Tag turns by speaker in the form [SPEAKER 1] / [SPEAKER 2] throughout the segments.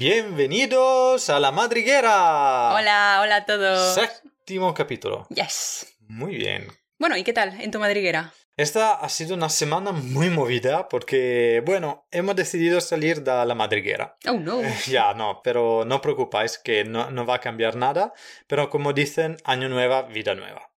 [SPEAKER 1] Bienvenidos a la madriguera.
[SPEAKER 2] Hola, hola a todos.
[SPEAKER 1] Séptimo capítulo.
[SPEAKER 2] Yes.
[SPEAKER 1] Muy bien.
[SPEAKER 2] Bueno, ¿y qué tal en tu madriguera?
[SPEAKER 1] Esta ha sido una semana muy movida porque, bueno, hemos decidido salir de la madriguera.
[SPEAKER 2] Oh, no.
[SPEAKER 1] ya, no, pero no preocupáis que no, no va a cambiar nada, pero como dicen, año nueva, vida nueva.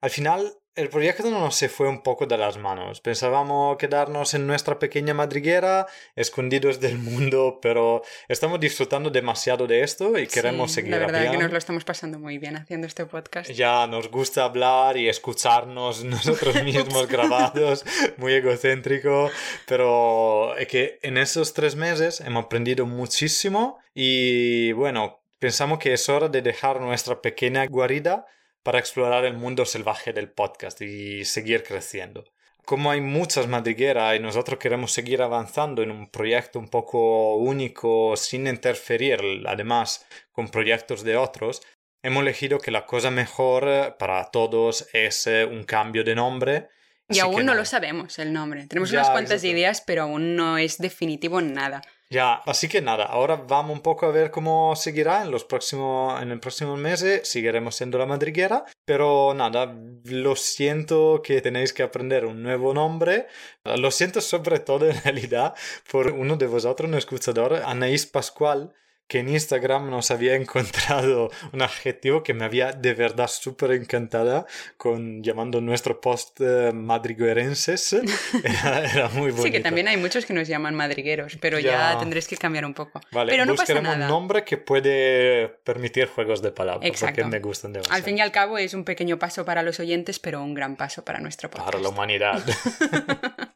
[SPEAKER 1] Al final el proyecto nos se fue un poco de las manos. Pensábamos quedarnos en nuestra pequeña madriguera, escondidos del mundo, pero estamos disfrutando demasiado de esto y queremos
[SPEAKER 2] Sí,
[SPEAKER 1] seguir
[SPEAKER 2] La verdad
[SPEAKER 1] hablando.
[SPEAKER 2] que nos lo estamos pasando muy bien haciendo este podcast.
[SPEAKER 1] Ya nos gusta hablar y escucharnos nosotros mismos grabados, muy egocéntrico, pero es que en esos tres meses hemos aprendido muchísimo y bueno, pensamos que es hora de dejar nuestra pequeña guarida para explorar el mundo salvaje del podcast y seguir creciendo. Como hay muchas madrigueras y nosotros queremos seguir avanzando en un proyecto un poco único sin interferir además con proyectos de otros, hemos elegido que la cosa mejor eh, para todos es eh, un cambio de nombre.
[SPEAKER 2] Y aún no
[SPEAKER 1] nada.
[SPEAKER 2] lo sabemos el nombre. Tenemos
[SPEAKER 1] Ya,
[SPEAKER 2] unas cuantas ideas, pero aún no es definitivo nada.
[SPEAKER 1] Ya, así que nada, ahora vamos un poco a ver cómo seguirá en los próximos, en el próximo meses, seguiremos siendo la madriguera, pero nada, lo siento que tenéis que aprender un nuevo nombre, lo siento sobre todo en realidad por uno de vosotros, un escuchador, Anaís Pascual, que en Instagram nos había encontrado un adjetivo que me había de verdad súper encantada, con llamando nuestro post eh, madriguerenses, era, era muy bonito.
[SPEAKER 2] Sí, que también hay muchos que nos llaman madrigueros, pero ya,
[SPEAKER 1] Ya.
[SPEAKER 2] tendréis que cambiar un poco.
[SPEAKER 1] Vale,
[SPEAKER 2] pero no pasa
[SPEAKER 1] buscaremos
[SPEAKER 2] nada.
[SPEAKER 1] un nombre que puede permitir juegos de palabras,
[SPEAKER 2] Exacto.
[SPEAKER 1] porque me gustan demasiado.
[SPEAKER 2] Al fin y al cabo es un pequeño paso para los oyentes, pero un gran paso para nuestro podcast.
[SPEAKER 1] Para la humanidad.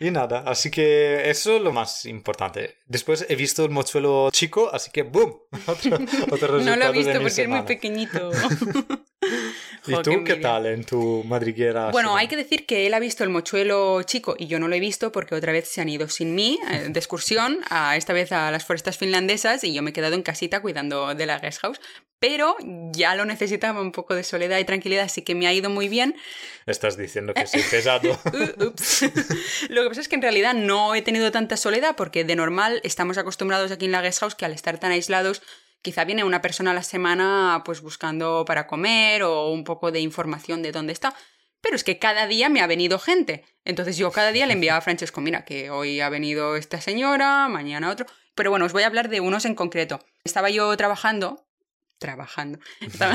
[SPEAKER 1] y nada, así que eso es lo más importante. Después he visto el mochuelo chico, así que ¡boom! Otro, otro
[SPEAKER 2] No
[SPEAKER 1] resultado
[SPEAKER 2] lo he visto porque es muy
[SPEAKER 1] semana.
[SPEAKER 2] pequeñito.
[SPEAKER 1] ¿Y
[SPEAKER 2] Jo,
[SPEAKER 1] tú qué,
[SPEAKER 2] envidia.
[SPEAKER 1] tal en tu madriguera?
[SPEAKER 2] Bueno, hay que decir que él ha visto el mochuelo chico y yo no lo he visto porque otra vez se han ido sin mí eh, de excursión, a, esta vez a las forestas finlandesas y yo me he quedado en casita cuidando de la guest house. Pero ya lo necesitaba un poco de soledad y tranquilidad, así que me ha ido muy bien.
[SPEAKER 1] Estás diciendo que soy pesado.
[SPEAKER 2] Uh, ups. Lo que pasa es que en realidad no he tenido tanta soledad porque de normal estamos acostumbrados aquí en la guest house que al estar tan aislados quizá viene una persona a la semana pues buscando para comer o un poco de información de dónde está. Pero es que cada día me ha venido gente. Entonces yo cada día le enviaba a Francesco, mira, que hoy ha venido esta señora, mañana otro. Pero bueno, os voy a hablar de unos en concreto. Estaba yo trabajando. Trabajando. Estaba...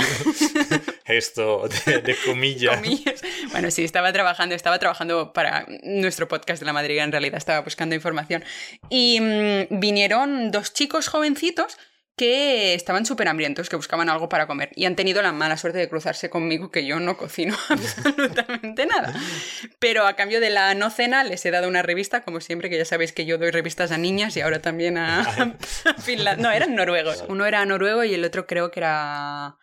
[SPEAKER 1] Esto de, de comillas.
[SPEAKER 2] comillas. Bueno, sí, estaba trabajando, estaba trabajando para nuestro podcast de la Madriga, en realidad estaba buscando información. Y mm, vinieron dos chicos jovencitos que estaban súper hambrientos, que buscaban algo para comer y han tenido la mala suerte de cruzarse conmigo que yo no cocino absolutamente nada. Pero a cambio de la no cena les he dado una revista, como siempre, que ya sabéis que yo doy revistas a niñas y ahora también a, a Finlandia. No, eran noruegos. Uno era noruego y el otro creo que era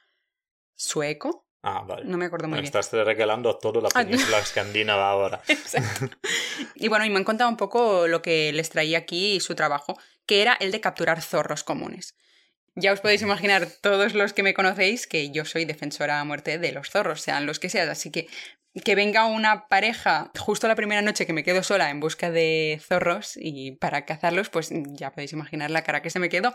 [SPEAKER 2] sueco.
[SPEAKER 1] Ah, vale.
[SPEAKER 2] No me acuerdo muy
[SPEAKER 1] Me
[SPEAKER 2] bien.
[SPEAKER 1] estás regalando a toda la
[SPEAKER 2] Ah,
[SPEAKER 1] península escandinava ahora.
[SPEAKER 2] Exacto. Y bueno, y me han contado un poco lo que les traía aquí y su trabajo, que era el de capturar zorros comunes. Ya os podéis imaginar, todos los que me conocéis, que yo soy defensora a muerte de los zorros, sean los que sean. Así que que venga una pareja justo la primera noche que me quedo sola en busca de zorros y para cazarlos, pues ya podéis imaginar la cara que se me quedó.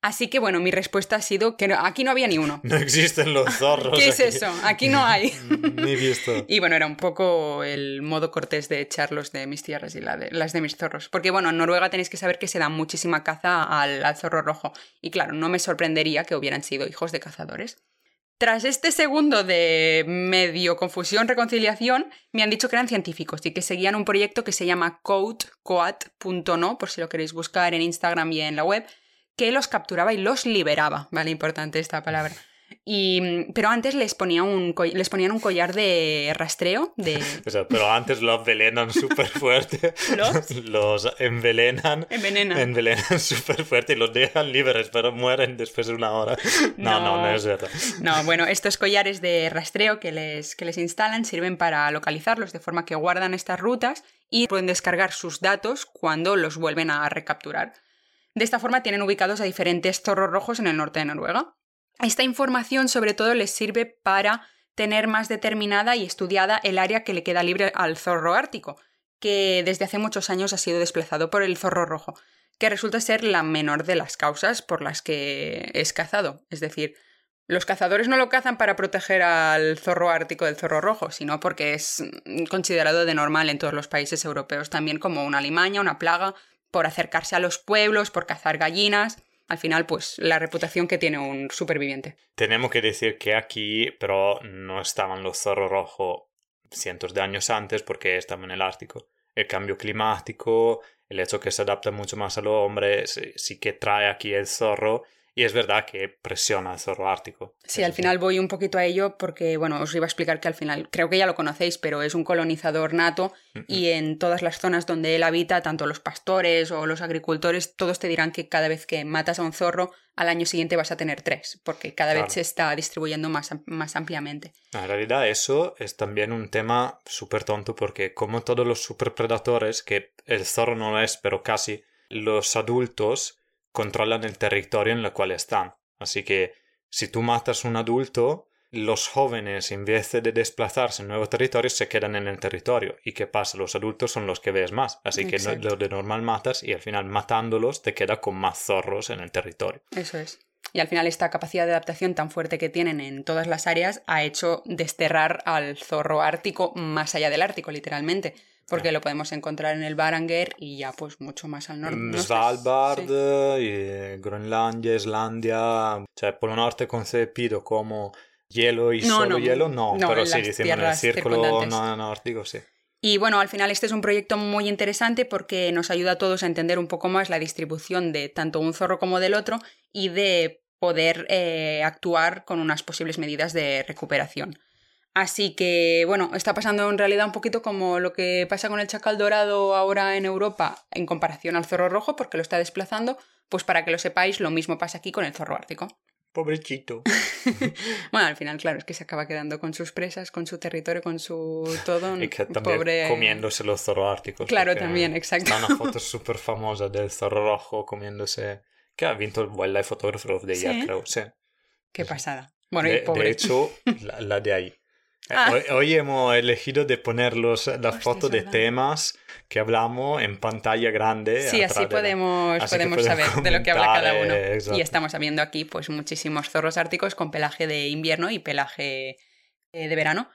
[SPEAKER 2] Así que bueno, mi respuesta ha sido que no- aquí no había ni uno.
[SPEAKER 1] No existen los zorros.
[SPEAKER 2] ¿Qué es
[SPEAKER 1] aquí.
[SPEAKER 2] eso? Aquí no hay.
[SPEAKER 1] Ni visto.
[SPEAKER 2] Y bueno, era un poco el modo cortés de echarlos de mis tierras y la de- las de mis zorros. Porque bueno, en Noruega tenéis que saber que se da muchísima caza al, al zorro rojo. Y claro, no me sorprendería que hubieran sido hijos de cazadores. Tras este segundo de medio confusión, reconciliación, me han dicho que eran científicos y que seguían un proyecto que se llama coat.no, por si lo queréis buscar en Instagram y en la web, que los capturaba y los liberaba. Vale, importante esta palabra. Y, pero antes les, ponía un, les ponían un collar de rastreo, de...
[SPEAKER 1] O sea, pero antes los envenenan súper fuerte.
[SPEAKER 2] ¿Los?
[SPEAKER 1] Los envenenan.
[SPEAKER 2] Envenenan.
[SPEAKER 1] Envenenan súper fuerte y los dejan libres, pero mueren después de una hora. No, no, no,
[SPEAKER 2] No.
[SPEAKER 1] es verdad.
[SPEAKER 2] No, bueno, estos collares de rastreo que les, que les instalan sirven para localizarlos de forma que guardan estas rutas y pueden descargar sus datos cuando los vuelven a recapturar. De esta forma tienen ubicados a diferentes zorros rojos en el norte de Noruega. Esta información sobre todo les sirve para tener más determinada y estudiada el área que le queda libre al zorro ártico, que desde hace muchos años ha sido desplazado por el zorro rojo. que resulta ser la menor de las causas por las que es cazado. Es decir, los cazadores no lo cazan para proteger al zorro ártico del zorro rojo, sino porque es considerado de normal en todos los países europeos también como una limaña, una plaga, por acercarse a los pueblos, por cazar gallinas. Al final, pues la reputación que tiene un superviviente.
[SPEAKER 1] Tenemos que decir que aquí, pero no estaban los zorros rojos cientos de años antes porque estaban en el Ártico. El cambio climático, el hecho que se adapta mucho más al hombre, sí que trae aquí el zorro y es verdad que presiona al zorro ártico.
[SPEAKER 2] Sí, al final voy un poquito a ello porque, bueno, os iba a explicar que al final, creo que ya lo conocéis, pero es un colonizador nato y en todas las zonas donde él habita, tanto los pastores o los agricultores, todos te dirán que cada vez que matas a un zorro, al año siguiente vas a tener tres, porque cada vez se está distribuyendo más, más ampliamente.
[SPEAKER 1] En realidad eso es también un tema súper tonto porque como todos los superpredatores, que el zorro no es, pero casi, los adultos controlan el territorio en el cual están. Así que si tú matas un adulto, los jóvenes, en vez de desplazarse en nuevos territorios, se quedan en el territorio. ¿Y qué pasa? Los adultos son los que ves más. Así que lo de normal matas y al final matándolos te queda con más zorros en el territorio.
[SPEAKER 2] Eso es. Y al final esta capacidad de adaptación tan fuerte que tienen en todas las áreas ha hecho desterrar al zorro ártico más allá del Ártico, literalmente porque lo podemos encontrar en el Baranger y ya pues mucho más al norte.
[SPEAKER 1] Mm, Svalbard, y Groenlandia, Islandia, cioè Polo Norte concebido como hielo y solo hielo, no, pero sí, decimos en el círculo nórdico, sí.
[SPEAKER 2] Y bueno, al final este es un proyecto muy interesante porque nos ayuda a todos a entender un poco más la distribución de tanto un zorro como del otro y de poder eh, actuar con unas posibles medidas de recuperación. Así que, bueno, está pasando en realidad un poquito como lo que pasa con el chacal dorado ahora en Europa en comparación al zorro rojo, porque lo está desplazando. Pues para que lo sepáis, lo mismo pasa aquí con el zorro ártico.
[SPEAKER 1] Pobrechito.
[SPEAKER 2] bueno, al final, claro, es que se acaba quedando con sus presas, con su territorio, con su todo.
[SPEAKER 1] y que también comiéndose los zorros árticos.
[SPEAKER 2] Claro, también, exacto.
[SPEAKER 1] Está una foto súper famosa del zorro rojo comiéndose. que ha vinto el Wildlife Photographer of the Year, creo. Sí.
[SPEAKER 2] Qué pasada. Bueno,
[SPEAKER 1] de,
[SPEAKER 2] y pobre.
[SPEAKER 1] de hecho, la de ahí. Ah. Hoy, hemos elegido de poner las fotos de temas que hablamos en pantalla grande.
[SPEAKER 2] Sí, así podemos, podemos saber de lo que habla cada uno. y estamos viendo aquí pues muchísimos zorros árticos con pelaje de invierno y pelaje eh, de verano.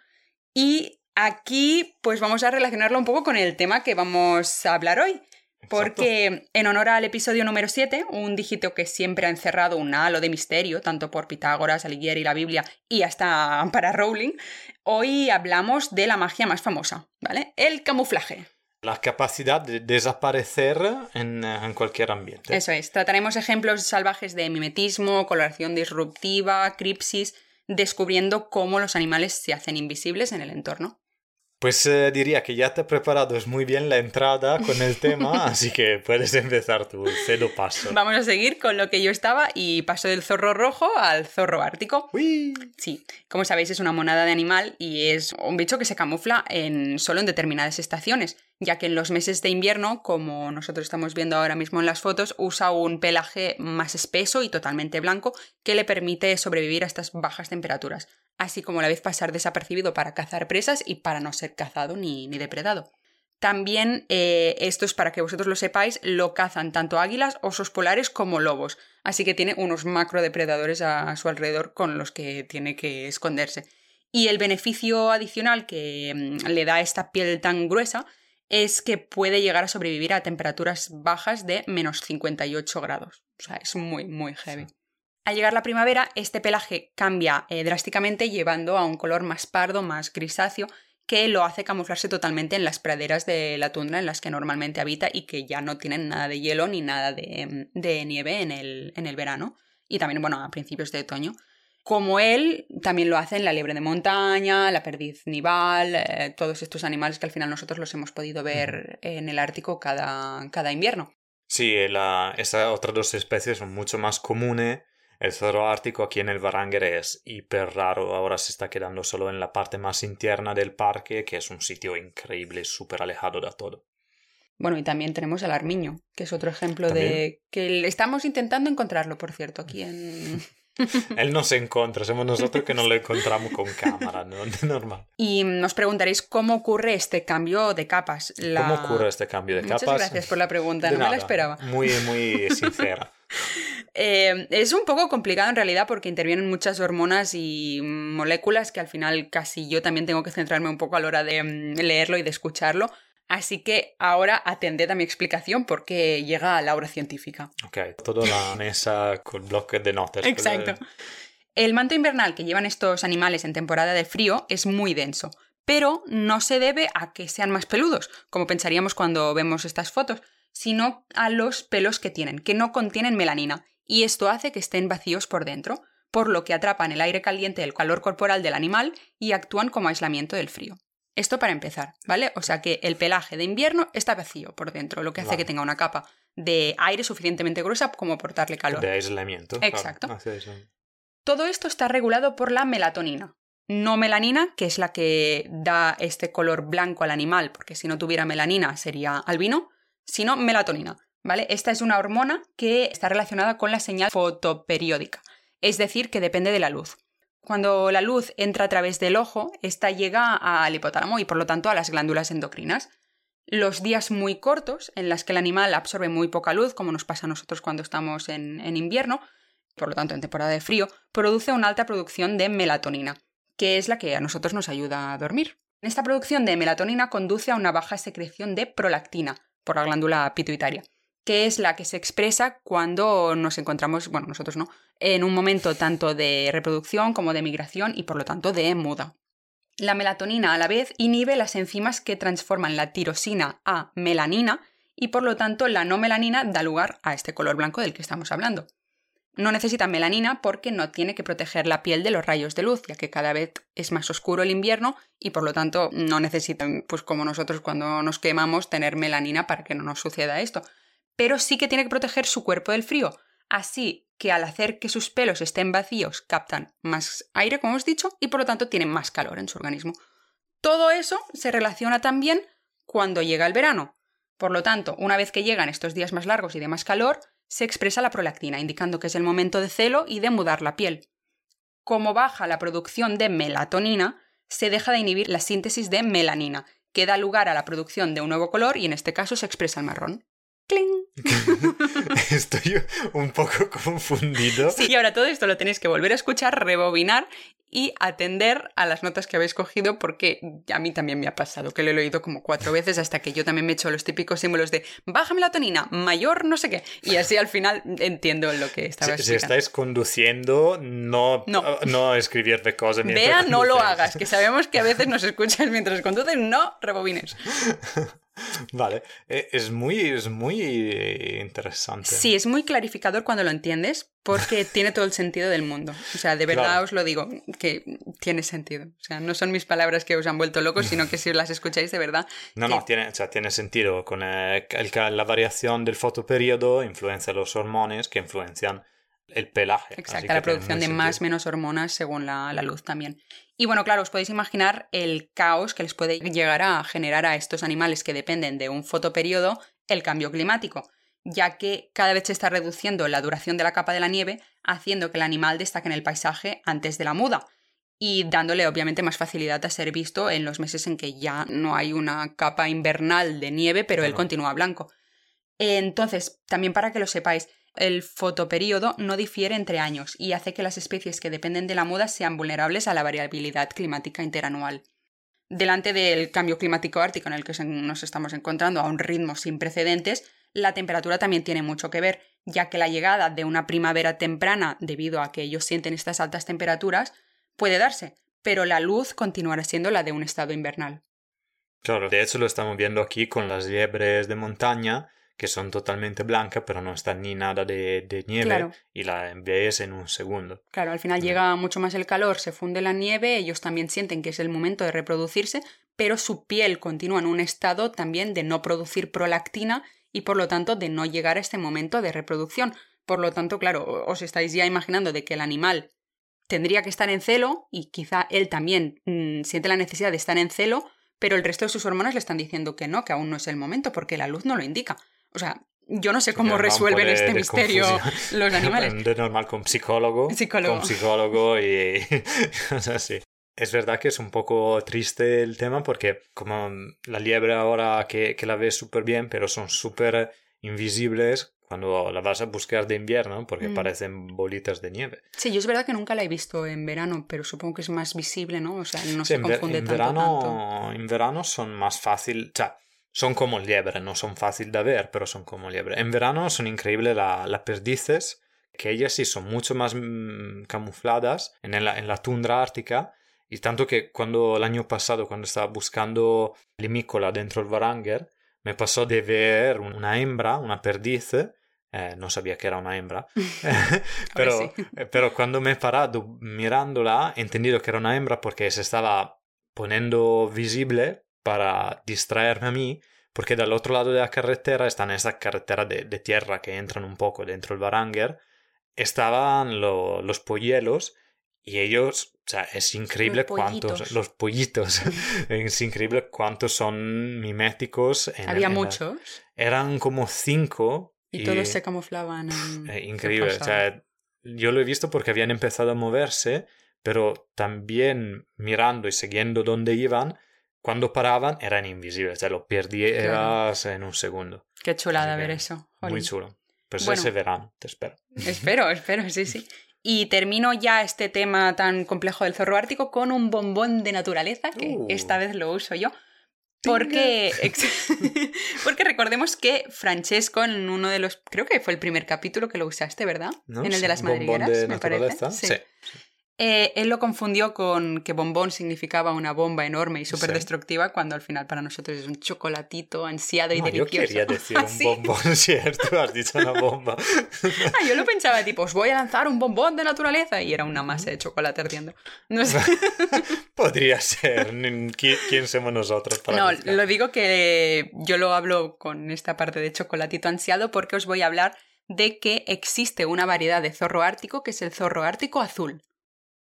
[SPEAKER 2] Y aquí pues vamos a relacionarlo un poco con el tema que vamos a hablar hoy. Porque en honor al episodio número 7, un dígito que siempre ha encerrado un halo de misterio, tanto por Pitágoras, Alighieri, la Biblia y hasta para Rowling, hoy hablamos de la magia más famosa, ¿vale? El camuflaje.
[SPEAKER 1] La capacidad de desaparecer en, en cualquier ambiente.
[SPEAKER 2] Eso es. Trataremos ejemplos salvajes de mimetismo, coloración disruptiva, cripsis, descubriendo cómo los animales se hacen invisibles en el entorno.
[SPEAKER 1] Pues eh, diría que ya te he preparado muy bien la entrada con el tema, así que puedes empezar tu cedo paso.
[SPEAKER 2] Vamos a seguir con lo que yo estaba y paso del zorro rojo al zorro ártico.
[SPEAKER 1] ¡Uy!
[SPEAKER 2] Sí, como sabéis es una monada de animal y es un bicho que se camufla en, solo en determinadas estaciones ya que en los meses de invierno, como nosotros estamos viendo ahora mismo en las fotos, usa un pelaje más espeso y totalmente blanco que le permite sobrevivir a estas bajas temperaturas, así como a la vez pasar desapercibido para cazar presas y para no ser cazado ni, depredado. También, eh, esto es para que vosotros lo sepáis, lo cazan tanto águilas, osos polares como lobos, así que tiene unos macro depredadores a su alrededor con los que tiene que esconderse. Y el beneficio adicional que mm, le da esta piel tan gruesa es que puede llegar a sobrevivir a temperaturas bajas de menos 58 grados. O sea, es muy, muy heavy. Al llegar la primavera, este pelaje cambia eh, drásticamente llevando a un color más pardo, más grisáceo, que lo hace camuflarse totalmente en las praderas de la tundra en las que normalmente habita y que ya no tienen nada de hielo ni nada de, de nieve en el, en el verano. Y también, bueno, a principios de otoño. Como él, también lo hacen la liebre de montaña, la perdiz nival, eh, todos estos animales que al final nosotros los hemos podido ver en el Ártico cada, cada invierno.
[SPEAKER 1] Sí, la, esas otras dos especies son mucho más comunes. El zorro ártico aquí en el Varanger es hiper raro. Ahora se está quedando solo en la parte más interna del parque, que es un sitio increíble, súper alejado de todo.
[SPEAKER 2] Bueno, y también tenemos el armiño, que es otro ejemplo de que estamos intentando encontrarlo, por cierto, aquí en,
[SPEAKER 1] Él no se encuentra, somos nosotros que no lo encontramos con cámara, ¿no? Normal.
[SPEAKER 2] Y nos preguntaréis cómo ocurre este cambio de capas.
[SPEAKER 1] ¿Cómo ocurre este cambio de capas?
[SPEAKER 2] Muchas gracias por la pregunta, no me la esperaba.
[SPEAKER 1] Muy, muy sincera.
[SPEAKER 2] Eh, es un poco complicado en realidad porque intervienen muchas hormonas y moléculas que al final casi yo también tengo que centrarme un poco a la hora de mm, leerlo y de escucharlo. Así que ahora atended a mi explicación porque llega a la hora científica.
[SPEAKER 1] Ok, toda la mesa con bloques de notas.
[SPEAKER 2] Exacto. El manto invernal que llevan estos animales en temporada de frío es muy denso, pero no se debe a que sean más peludos, como pensaríamos cuando vemos estas fotos, sino a los pelos que tienen, que no contienen melanina, y esto hace que estén vacíos por dentro, por lo que atrapan el aire caliente del calor corporal del animal y actúan como aislamiento del frío. Esto para empezar, ¿vale? O sea que el pelaje de invierno está vacío por dentro, lo que hace que tenga una capa de aire suficientemente gruesa como por darle calor.
[SPEAKER 1] De aislamiento.
[SPEAKER 2] Exacto. Todo esto está regulado por la melatonina. No melanina, que es la que da este color blanco al animal, porque si no tuviera melanina sería albino, sino melatonina, ¿vale? Esta es una hormona que está relacionada con la señal fotoperiódica, es decir, que depende de la luz. Cuando la luz entra a través del ojo, esta llega al hipotálamo y por lo tanto a las glándulas endocrinas. Los días muy cortos, en los que el animal absorbe muy poca luz, como nos pasa a nosotros cuando estamos en, en invierno, por lo tanto en temporada de frío, produce una alta producción de melatonina, que es la que a nosotros nos ayuda a dormir. Esta producción de melatonina conduce a una baja secreción de prolactina por la glándula pituitaria que es la que se expresa cuando nos encontramos, bueno, nosotros no, en un momento tanto de reproducción como de migración y por lo tanto de muda. La melatonina a la vez inhibe las enzimas que transforman la tirosina a melanina y por lo tanto la no melanina da lugar a este color blanco del que estamos hablando. No necesita melanina porque no tiene que proteger la piel de los rayos de luz, ya que cada vez es más oscuro el invierno y por lo tanto no necesitan, pues como nosotros cuando nos quemamos, tener melanina para que no nos suceda esto pero sí que tiene que proteger su cuerpo del frío. Así que al hacer que sus pelos estén vacíos, captan más aire, como hemos dicho, y por lo tanto tienen más calor en su organismo. Todo eso se relaciona también cuando llega el verano. Por lo tanto, una vez que llegan estos días más largos y de más calor, se expresa la prolactina, indicando que es el momento de celo y de mudar la piel. Como baja la producción de melatonina, se deja de inhibir la síntesis de melanina, que da lugar a la producción de un nuevo color y en este caso se expresa el marrón. ¡Cling!
[SPEAKER 1] Estoy un poco confundido.
[SPEAKER 2] Sí, y ahora todo esto lo tenéis que volver a escuchar, rebobinar y atender a las notas que habéis cogido porque a mí también me ha pasado, que lo he oído como cuatro veces hasta que yo también me he hecho los típicos símbolos de baja melatonina, mayor no sé qué, y así al final entiendo lo que estaba
[SPEAKER 1] si, si estáis conduciendo, no, no. no escribir de cosas
[SPEAKER 2] Vea, no lo hagas, que sabemos que a veces nos escuchas mientras conduces, no rebobines.
[SPEAKER 1] Vale, e, es muy, es muy interesante.
[SPEAKER 2] Sí, es muy clarificador cuando lo entiendes porque tiene todo el sentido del mundo. O sea, de verdad os lo digo, que tiene sentido. O sea, no son mis palabras que os han vuelto locos, sino que si las escucháis de verdad...
[SPEAKER 1] No, no, tiene, o sea, tiene sentido. Con eh, el, la variación del fotoperiodo influencia los hormones que influencian el pelaje.
[SPEAKER 2] Exacto, la producción de más o menos hormonas según la, la, luz también. Y bueno, claro, os podéis imaginar el caos que les puede llegar a generar a estos animales que dependen de un fotoperiodo el cambio climático, ya que cada vez se está reduciendo la duración de la capa de la nieve, haciendo que el animal destaque en el paisaje antes de la muda y dándole obviamente más facilidad a ser visto en los meses en que ya no hay una capa invernal de nieve, pero él continúa blanco. Entonces, también para que lo sepáis, el fotoperíodo no difiere entre años y hace que las especies que dependen de la muda sean vulnerables a la variabilidad climática interanual. Delante del cambio climático ártico en el que nos estamos encontrando a un ritmo sin precedentes, la temperatura también tiene mucho que ver, ya que la llegada de una primavera temprana, debido a que ellos sienten estas altas temperaturas, puede darse, pero la luz continuará siendo la de un estado invernal.
[SPEAKER 1] Claro, de hecho lo estamos viendo aquí con las liebres de montaña, que son totalmente blancas, pero no están ni nada de, nieve y la ves en un segundo.
[SPEAKER 2] Claro, al final llega mucho más el calor, se funde la nieve, ellos también sienten que es el momento de reproducirse, pero su piel continúa en un estado también de no producir prolactina y por lo tanto de no llegar a este momento de reproducción. Por lo tanto, claro, os estáis ya imaginando de que el animal tendría que estar en celo y quizá él también mm, siente la necesidad de estar en celo, pero el resto de sus hormonas le están diciendo que no, que aún no es el momento porque la luz no lo indica. O sea, Yo no sé cómo resuelven
[SPEAKER 1] de-
[SPEAKER 2] este
[SPEAKER 1] de
[SPEAKER 2] misterio
[SPEAKER 1] confusión.
[SPEAKER 2] los animales.
[SPEAKER 1] De normal con psicólogo.
[SPEAKER 2] Psicólogo.
[SPEAKER 1] Con psicólogo y cosas así. Es verdad que es un poco triste el tema porque como la liebre ahora que, que la ves súper bien, pero son súper invisibles cuando la vas a buscar de invierno porque
[SPEAKER 2] Mm.
[SPEAKER 1] parecen bolitas de nieve.
[SPEAKER 2] Sí, yo es verdad que nunca la he visto en verano, pero supongo que es más visible, ¿no? O sea, no
[SPEAKER 1] Sí,
[SPEAKER 2] se
[SPEAKER 1] en, ver-
[SPEAKER 2] confunde
[SPEAKER 1] en
[SPEAKER 2] tanto,
[SPEAKER 1] verano,
[SPEAKER 2] tanto.
[SPEAKER 1] en verano son más fácil, o sea, son como liebre, no son fácil de ver, pero son como liebre. En verano son increíbles la- las perdices, que ellas sí son mucho más mm, camufladas en la, en la tundra ártica, y tanto que cuando el año pasado, cuando estaba buscando limícola dentro del Varanger, me pasó de ver una hembra, una perdiz, eh, no sabía que era una hembra, pero,
[SPEAKER 2] sí.
[SPEAKER 1] eh, pero cuando me he parado mirándola, he entendido que era una hembra porque se estaba poniendo visible para distraerme a mí, porque del otro lado de la carretera, están en esa carretera de, de tierra que entran un poco dentro del Baranger, estaban lo- los polluelos y ellos, o sea, es increíble
[SPEAKER 2] Los
[SPEAKER 1] cuántos, los pollitos, es increíble cuántos son miméticos. en
[SPEAKER 2] Había
[SPEAKER 1] en la-
[SPEAKER 2] muchos
[SPEAKER 1] eran como cinco.
[SPEAKER 2] y todos se camuflaban en...
[SPEAKER 1] increíble. O sea, yo lo he visto porque habían empezado a moverse, pero también mirando y siguiendo dónde iban, cuando paraban eran invisibles. O sea, lo perdías en un segundo.
[SPEAKER 2] Qué chulada ver eso.
[SPEAKER 1] Muy chulo. Pues
[SPEAKER 2] Bueno.
[SPEAKER 1] ese verano, te espero.
[SPEAKER 2] Espero, espero, sí, sí. Y termino ya este tema tan complejo del zorro ártico con un bombón de naturaleza, que
[SPEAKER 1] Uh.
[SPEAKER 2] esta vez lo uso yo. Porque, porque recordemos que Francesco en uno de los, creo que fue el primer capítulo que lo usaste, ¿verdad?
[SPEAKER 1] ¿No?
[SPEAKER 2] En el de las madrigueras,
[SPEAKER 1] de
[SPEAKER 2] me parece.
[SPEAKER 1] naturaleza.
[SPEAKER 2] Sí. Eh, él lo confundió con que bombón significaba una bomba enorme y súper
[SPEAKER 1] Sí.
[SPEAKER 2] destructiva, cuando al final para nosotros es un chocolatito ansiado y
[SPEAKER 1] No, yo
[SPEAKER 2] delicioso.
[SPEAKER 1] quería decir
[SPEAKER 2] ¿Ah,
[SPEAKER 1] un
[SPEAKER 2] sí?
[SPEAKER 1] bombón, cierto, has dicho una bomba.
[SPEAKER 2] Ah, yo lo pensaba tipo, os voy a lanzar un bombón de naturaleza y era una masa de chocolate ardiendo. No sé.
[SPEAKER 1] Podría ser. Ni- ¿Qui- ¿Quién somos nosotros para
[SPEAKER 2] No, lo digo que yo lo hablo con esta parte de chocolatito ansiado porque os voy a hablar de que existe una variedad de zorro ártico que es el zorro ártico azul.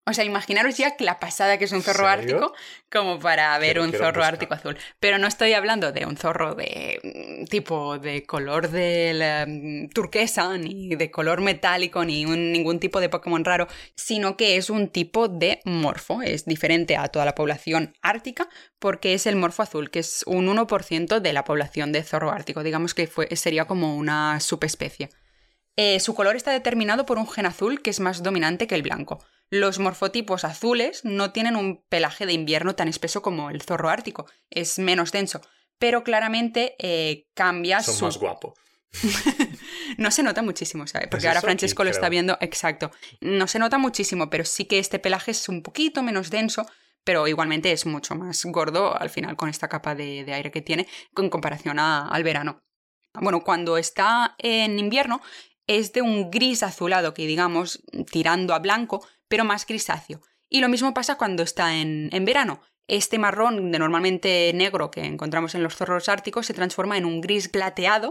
[SPEAKER 2] O sea, imaginaros ya que la pasada que es un zorro ártico como para ver un zorro
[SPEAKER 1] buscar.
[SPEAKER 2] ártico azul. Pero no estoy hablando de un zorro de mm, tipo de color de la, mm, turquesa, ni de color metálico, ni un- ningún tipo de Pokémon raro, sino que es un tipo de morfo. Es diferente a toda la población ártica porque es el morfo azul, que es un 1% de la población de zorro ártico. Digamos que fue, sería como una subespecie. Eh, su color está determinado por un gen azul que es más dominante que el blanco. Los morfotipos azules no tienen un pelaje de invierno tan espeso como el zorro ártico, es menos denso, pero claramente eh, cambia
[SPEAKER 1] Son
[SPEAKER 2] su...
[SPEAKER 1] más guapos.
[SPEAKER 2] No se nota muchísimo, ¿sabes? Porque
[SPEAKER 1] ¿Es
[SPEAKER 2] ahora? Francesco lo está viendo, exacto. No se nota muchísimo, pero sí que este pelaje es un poquito menos denso, pero igualmente es mucho más gordo al final con esta capa de, de aire que tiene en comparación a- al verano. Bueno, cuando está en invierno es de un gris azulado que digamos tirando a blanco, pero más grisáceo. Y lo mismo pasa cuando está en, en verano. Este marrón de normalmente negro que encontramos en los zorros árticos se transforma en un gris glateado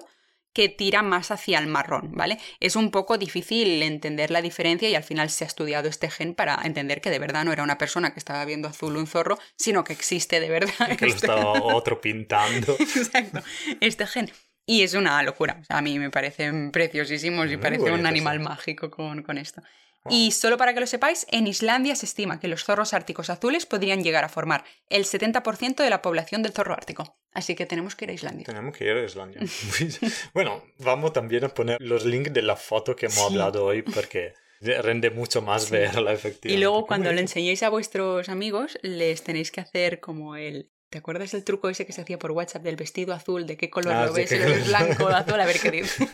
[SPEAKER 2] que tira más hacia el marrón, ¿vale? Es un poco difícil entender la diferencia y al final se ha estudiado este gen para entender que de verdad no era una persona que estaba viendo azul un zorro, sino que existe de verdad.
[SPEAKER 1] Que lo
[SPEAKER 2] este-
[SPEAKER 1] estaba otro pintando.
[SPEAKER 2] Exacto, este gen. Y es una locura. O sea, a mí me parecen preciosísimos y
[SPEAKER 1] Muy
[SPEAKER 2] parece un animal mágico con, con esto. Y solo para que lo sepáis, en Islandia se estima que los zorros árticos azules podrían llegar a formar el 70% de la población del zorro ártico. Así que tenemos que ir a Islandia.
[SPEAKER 1] Tenemos que ir a Islandia. bueno, vamos también a poner los links de la foto que hemos
[SPEAKER 2] Sí.
[SPEAKER 1] hablado hoy porque rende mucho más
[SPEAKER 2] Sí.
[SPEAKER 1] verla
[SPEAKER 2] Y
[SPEAKER 1] efectivamente.
[SPEAKER 2] luego cuando lo enseñéis a vuestros amigos, les tenéis que hacer como el... ¿Te acuerdas del truco ese que se hacía por WhatsApp del vestido azul? ¿De qué color
[SPEAKER 1] Ah,
[SPEAKER 2] lo ves? Si lo ves blanco o azul, a ver qué dice.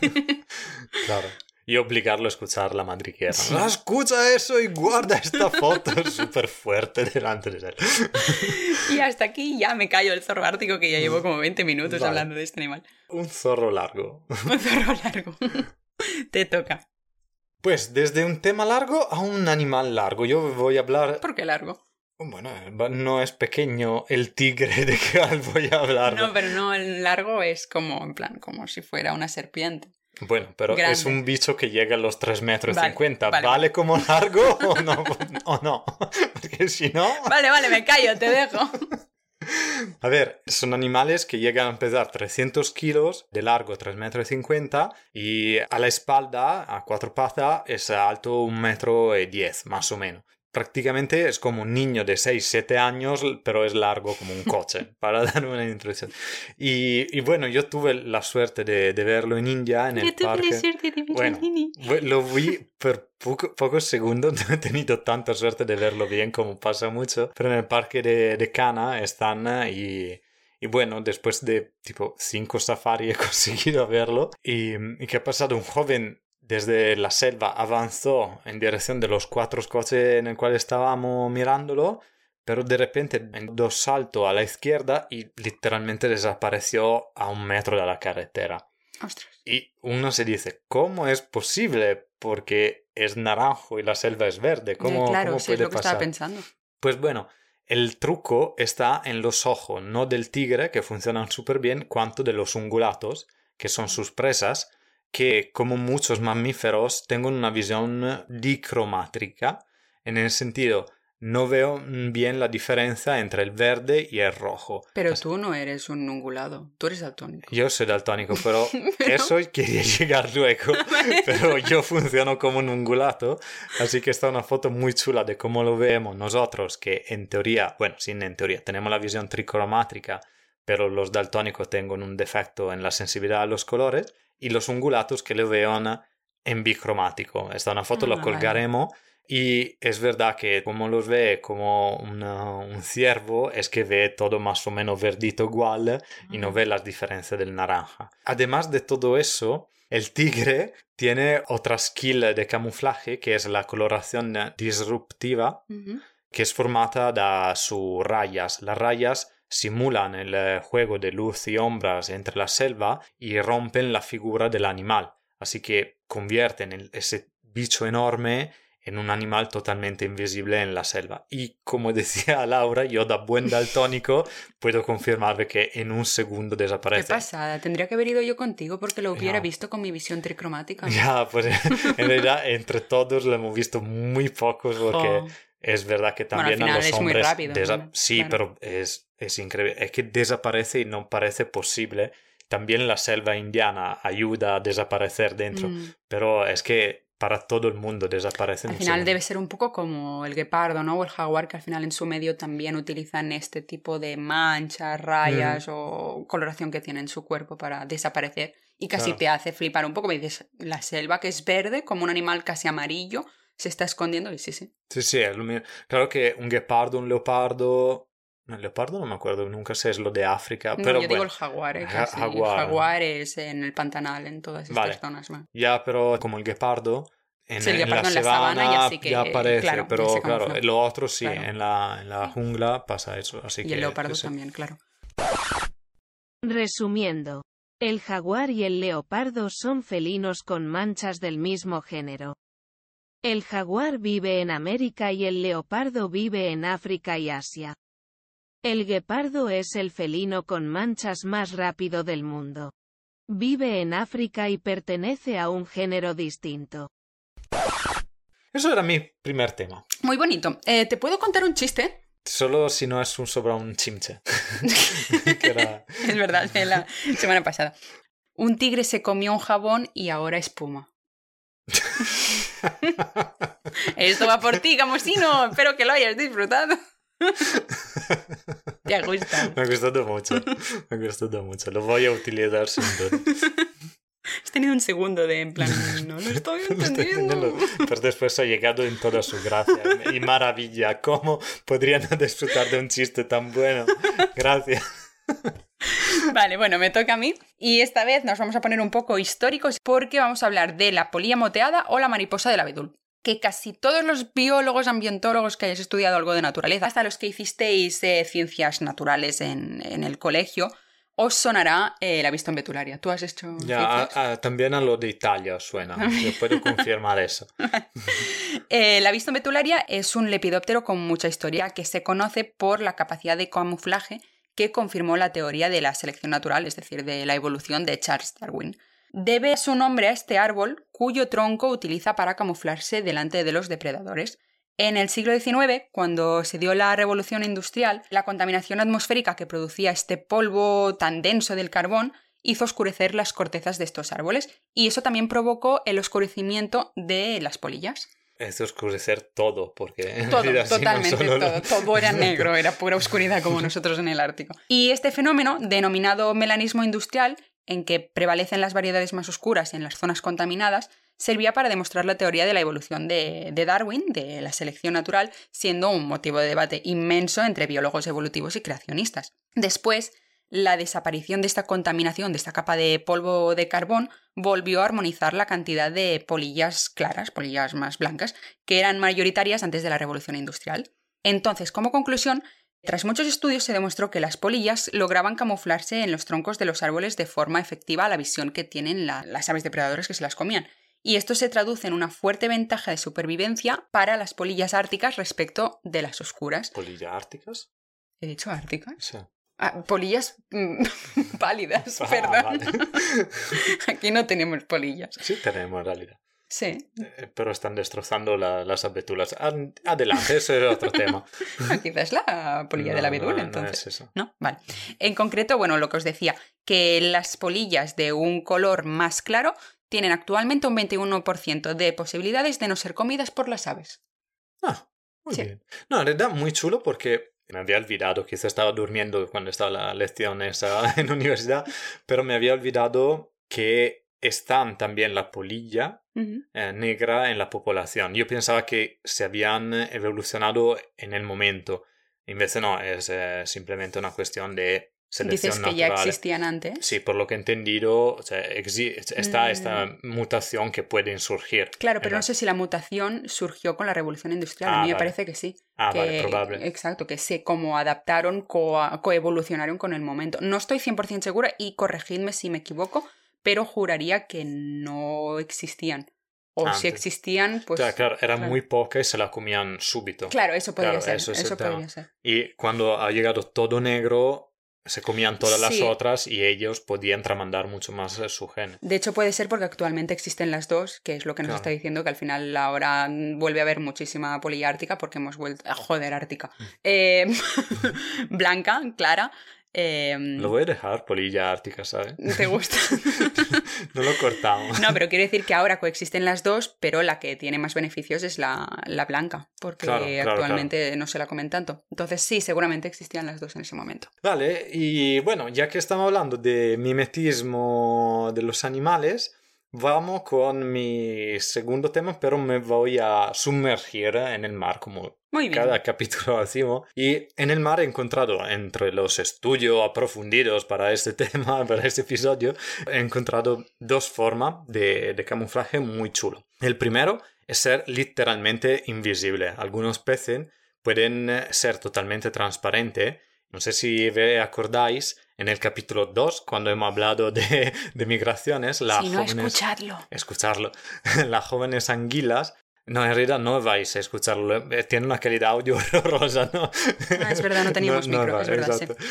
[SPEAKER 1] Claro. Y obligarlo a escuchar la madriguera.
[SPEAKER 2] Sí.
[SPEAKER 1] "Ah, escucha eso y guarda esta foto súper fuerte delante de él.
[SPEAKER 2] y hasta aquí ya me callo el zorro ártico que ya llevo como 20 minutos
[SPEAKER 1] Vale.
[SPEAKER 2] hablando de este animal.
[SPEAKER 1] Un zorro largo.
[SPEAKER 2] Un zorro largo. Te toca.
[SPEAKER 1] Pues desde un tema largo a un animal largo. Yo voy a hablar...
[SPEAKER 2] ¿Por qué largo?
[SPEAKER 1] Bueno, no es pequeño el tigre de que voy a hablar.
[SPEAKER 2] No, pero no, el largo es como, en plan, como si fuera una serpiente.
[SPEAKER 1] Bueno, pero
[SPEAKER 2] Grande.
[SPEAKER 1] es un bicho que llega a los 3 metros
[SPEAKER 2] Vale,
[SPEAKER 1] 50.
[SPEAKER 2] vale.
[SPEAKER 1] ¿Vale como largo o no? ¿O no? Porque si no...
[SPEAKER 2] Vale, vale, me callo, te dejo.
[SPEAKER 1] A ver, son animales que llegan a pesar 300 kilos, de largo 3 metros y 50 y a la espalda, a cuatro patas, es alto 1 metro y 10 más o menos prácticamente es como un niño de 6, 7 años, pero es largo como un coche, para dar una introducción. Y, y bueno, yo tuve la suerte de, de, verlo en India, en el parque.
[SPEAKER 2] De
[SPEAKER 1] bueno, lo vi por poco, pocos segundos, no he tenido tanta suerte de verlo bien como pasa mucho, pero en el parque de, de Cana están y... Y bueno, después de tipo cinco safari he conseguido verlo. Y, y que ha pasado un joven desde la selva avanzó en dirección de los cuatro coches en el cual estábamos mirándolo, pero de repente dos saltos a la izquierda y literalmente desapareció a un metro de la carretera.
[SPEAKER 2] Ostras.
[SPEAKER 1] Y uno se dice, ¿cómo es posible? Porque es naranjo y la selva es verde. ¿Cómo,
[SPEAKER 2] claro,
[SPEAKER 1] cómo
[SPEAKER 2] sí,
[SPEAKER 1] puede
[SPEAKER 2] es lo que
[SPEAKER 1] pasar?
[SPEAKER 2] estaba pensando.
[SPEAKER 1] Pues bueno, el truco está en los ojos, no del tigre, que funcionan súper bien, cuanto de los ungulatos, que son sus presas, que como muchos mamíferos tengo una visión dicromática, en el sentido no veo bien la diferencia entre el verde y el rojo.
[SPEAKER 2] Pero tú no eres un ungulado, tú eres daltónico.
[SPEAKER 1] Yo soy daltónico, pero, eso quería llegar luego. pero yo funciono como un ungulato, así que está una foto muy chula de cómo lo vemos nosotros, que en teoría, bueno, sin en teoría, tenemos la visión tricromática, pero los daltónicos tienen un defecto en la sensibilidad a los colores y los ungulatos que lo vean en bicromático. Esta una foto,
[SPEAKER 2] Ah, vale.
[SPEAKER 1] colgaremos. Y es verdad que como los ve como una- un ciervo, es que ve todo más o menos verdito igual y no ve las diferencias del naranja. Además de todo eso, el tigre tiene otra skill de camuflaje que es la coloración disruptiva
[SPEAKER 2] Ujú.
[SPEAKER 1] que es formata da sus rayas. Las rayas simulan el eh, juego de luz y sombras entre la selva y rompen la figura del animal. Así que convierten ese bicho enorme en un animal totalmente invisible en la selva. Y como decía Laura, yo da buen daltónico puedo confirmarle que en un segundo
[SPEAKER 2] Qué
[SPEAKER 1] desaparece.
[SPEAKER 2] pasada, tendría que haber ido yo contigo porque lo hubiera
[SPEAKER 1] Ya.
[SPEAKER 2] visto con mi visión tricromática.
[SPEAKER 1] Ya, pues en realidad entre todos lo hemos visto muy pocos porque
[SPEAKER 2] Jo.
[SPEAKER 1] Es verdad que
[SPEAKER 2] Bueno, al
[SPEAKER 1] también a
[SPEAKER 2] final
[SPEAKER 1] los
[SPEAKER 2] es muy
[SPEAKER 1] hombres...
[SPEAKER 2] rápido,
[SPEAKER 1] desa-
[SPEAKER 2] ¿no?
[SPEAKER 1] Sí,
[SPEAKER 2] Claro.
[SPEAKER 1] pero es, es increíble. Es que desaparece y no parece posible. También la selva indiana ayuda a desaparecer dentro,
[SPEAKER 2] Mm.
[SPEAKER 1] pero es que para todo el mundo desaparece. en
[SPEAKER 2] Al final debe ser un poco como el guepardo, ¿no? O el jaguar, que al final en su medio también utilizan este tipo de manchas, rayas o coloración que tiene en su cuerpo para desaparecer. Y casi
[SPEAKER 1] Claro.
[SPEAKER 2] te hace flipar un poco. Me dices, la selva que es verde, como un animal casi amarillo, se está escondiendo. Y sí, sí.
[SPEAKER 1] Sí, sí, es lo mismo. Claro que un guepardo, un leopardo... No, el leopardo no me acuerdo nunca sé es lo de África,
[SPEAKER 2] No,
[SPEAKER 1] pero
[SPEAKER 2] yo digo
[SPEAKER 1] bueno.
[SPEAKER 2] el jaguar, ¿eh?
[SPEAKER 1] Ja- jaguar.
[SPEAKER 2] El jaguar es en el pantanal, en todas estas
[SPEAKER 1] Vale.
[SPEAKER 2] zonas. ¿no?
[SPEAKER 1] Ya, pero como el guepardo... En,
[SPEAKER 2] Sí, el
[SPEAKER 1] en la
[SPEAKER 2] en la sabana
[SPEAKER 1] sabana
[SPEAKER 2] ya sí que,
[SPEAKER 1] aparece,
[SPEAKER 2] claro, ya
[SPEAKER 1] pero
[SPEAKER 2] se
[SPEAKER 1] claro, lo otro sí,
[SPEAKER 2] Claro.
[SPEAKER 1] en, la, en la jungla pasa eso. Así
[SPEAKER 2] Y
[SPEAKER 1] que,
[SPEAKER 2] el leopardo también, claro.
[SPEAKER 3] Resumiendo. El jaguar y el leopardo son felinos con manchas del mismo género. El jaguar vive en América y el leopardo vive en África y Asia. El guepardo es el felino con manchas más rápido del mundo. Vive en África y pertenece a un género distinto.
[SPEAKER 1] Eso era mi primer tema.
[SPEAKER 2] Muy bonito. Eh, ¿Te puedo contar un chiste?
[SPEAKER 1] Solo si no es un sobre un chimche. Era-
[SPEAKER 2] Es verdad, de la semana pasada. Un tigre se comió un jabón y ahora espuma. Esto va por ti, Camosino. Espero que lo hayas disfrutado. Te gusta.
[SPEAKER 1] Me ha gustado mucho. Me ha gustado mucho. Lo voy a utilizar sin duda.
[SPEAKER 2] Has tenido un segundo de en plan, no lo estoy entendiendo.
[SPEAKER 1] Pero después ha llegado en toda su gracia y maravilla. ¿Cómo podrían no disfrutar de un chiste tan bueno? Gracias.
[SPEAKER 2] Vale, bueno, me toca a mí. Y esta vez nos vamos a poner un poco históricos porque vamos a hablar de la polilla moteada o la mariposa del abedul. Que casi todos los biólogos, ambientólogos que hayáis estudiado algo de naturaleza, hasta los que hicisteis eh, ciencias naturales en, en el colegio, os sonará eh, la vista betularia. ¿Tú has hecho
[SPEAKER 1] Ya,
[SPEAKER 2] ciencias?
[SPEAKER 1] a- a- también a lo de Italia suena. Yo puedo confirmar eso.
[SPEAKER 2] Eh, la vista betularia es un lepidóptero con mucha historia que se conoce por la capacidad de camuflaje que confirmó la teoría de la selección natural, es decir, de la evolución de Charles Darwin. Debe su nombre a este árbol cuyo tronco utiliza para camuflarse delante de los depredadores. En el siglo XIX, cuando se dio la revolución industrial, la contaminación atmosférica que producía este polvo tan denso del carbón hizo oscurecer las cortezas de estos árboles y eso también provocó el oscurecimiento de las polillas.
[SPEAKER 1] Es oscurecer todo, porque
[SPEAKER 2] Todo,
[SPEAKER 1] no
[SPEAKER 2] totalmente todo. Todo era negro, era pura oscuridad como nosotros en el Ártico. Y este fenómeno, denominado melanismo industrial, en que prevalecen las variedades más oscuras en las zonas contaminadas, servía para demostrar la teoría de la evolución de, de Darwin, de la selección natural, siendo un motivo de debate inmenso entre biólogos evolutivos y creacionistas. Después, la desaparición de esta contaminación, de esta capa de polvo de carbón, volvió a armonizar la cantidad de polillas claras, polillas más blancas, que eran mayoritarias antes de la revolución industrial. Entonces, como conclusión, tras muchos estudios se demostró que las polillas lograban camuflarse en los troncos de los árboles de forma efectiva a la visión que tienen la- las aves depredadoras que se las comían. Y esto se traduce en una fuerte ventaja de supervivencia para las polillas árticas respecto de las oscuras.
[SPEAKER 1] ¿Polilla árticas?
[SPEAKER 2] ¿He dicho árticas?
[SPEAKER 1] Sí.
[SPEAKER 2] Ah, polillas mm, pálidas,
[SPEAKER 1] Ah,
[SPEAKER 2] perdón.
[SPEAKER 1] vale.
[SPEAKER 2] Aquí no tenemos polillas.
[SPEAKER 1] Sí tenemos en realidad.
[SPEAKER 2] Sí,
[SPEAKER 1] Eh, Pero están destrozando la- las abetulas. Ad- Adelante, ese es otro tema.
[SPEAKER 2] Quizás la polilla de la
[SPEAKER 1] No,
[SPEAKER 2] abedul,
[SPEAKER 1] no,
[SPEAKER 2] entonces.
[SPEAKER 1] es eso.
[SPEAKER 2] ¿No? Vale. En concreto, bueno, lo que os decía, que las polillas de un color más claro tienen actualmente un 21% de posibilidades de no ser comidas por las aves.
[SPEAKER 1] Ah, muy
[SPEAKER 2] Sí.
[SPEAKER 1] bien. No, en realidad muy chulo porque me había olvidado, quizá estaba durmiendo cuando estaba la lección esa en universidad, pero me había olvidado que están también la polilla eh, negra en la población. Yo pensaba que se habían evolucionado en el momento. En vez de no, es eh, simplemente una cuestión de selección
[SPEAKER 2] Dices que ya existían antes.
[SPEAKER 1] Sí, por lo que he entendido, o sea, exi- está
[SPEAKER 2] Mm.
[SPEAKER 1] esta mutación que puede surgir.
[SPEAKER 2] Claro, pero
[SPEAKER 1] la-
[SPEAKER 2] no sé si la mutación surgió con la revolución industrial.
[SPEAKER 1] Ah,
[SPEAKER 2] a mí me parece que sí.
[SPEAKER 1] Ah,
[SPEAKER 2] que,
[SPEAKER 1] vale, probable.
[SPEAKER 2] Exacto, que se como adaptaron, coevolucionaron con el momento. No estoy 100% segura y corregidme si me equivoco, pero juraría que no existían. O si
[SPEAKER 1] Antes.
[SPEAKER 2] existían, pues...
[SPEAKER 1] Sea, claro, era
[SPEAKER 2] claro.
[SPEAKER 1] muy poca y se la comían súbito.
[SPEAKER 2] Claro, eso podría
[SPEAKER 1] Claro,
[SPEAKER 2] ser.
[SPEAKER 1] eso
[SPEAKER 2] Eso,
[SPEAKER 1] es
[SPEAKER 2] podría ser.
[SPEAKER 1] Y cuando ha llegado todo negro, se comían todas las
[SPEAKER 2] Sí.
[SPEAKER 1] otras y ellos podían tramandar mucho más eh, su gen.
[SPEAKER 2] De hecho, puede ser porque actualmente existen las dos, que es lo que nos
[SPEAKER 1] Claro.
[SPEAKER 2] está diciendo que al final ahora vuelve a haber muchísima polilla ártica porque hemos vuelto. ah, Joder, ártica.
[SPEAKER 1] Mm.
[SPEAKER 2] Eh, blanca, clara. Eh,
[SPEAKER 1] Lo voy a dejar, polilla ártica, ¿sabes?
[SPEAKER 2] ¿Te gusta?
[SPEAKER 1] no lo cortamos.
[SPEAKER 2] No, pero quiero decir que ahora coexisten las dos, pero la que tiene más beneficios es la, la blanca, porque
[SPEAKER 1] Claro, claro,
[SPEAKER 2] actualmente no se la comen tanto. Entonces sí, seguramente existían las dos en ese momento.
[SPEAKER 1] Vale, y bueno, ya que estamos hablando de mimetismo de los animales, vamos con mi segundo tema, pero me voy a sumergir en el mar como
[SPEAKER 2] Muy bien.
[SPEAKER 1] cada capítulo hacemos. Y en el mar he encontrado, entre los estudios aprofundidos para este tema, para este episodio, he encontrado dos formas de, de camuflaje muy chulo. El primero es ser literalmente invisible. Algunos peces pueden ser totalmente transparentes. No sé si acordáis en el capítulo 2, cuando hemos hablado de, de migraciones, las
[SPEAKER 2] si no,
[SPEAKER 1] jóvenes
[SPEAKER 2] escuchadlo.
[SPEAKER 1] escucharlo. Las jóvenes anguilas. No, en realidad no vais a escucharlo. eh, Tiene una calidad audio horrorosa, ¿no?
[SPEAKER 2] Ah, es verdad, no teníamos micro,
[SPEAKER 1] va,
[SPEAKER 2] es verdad, sí.
[SPEAKER 1] exacto.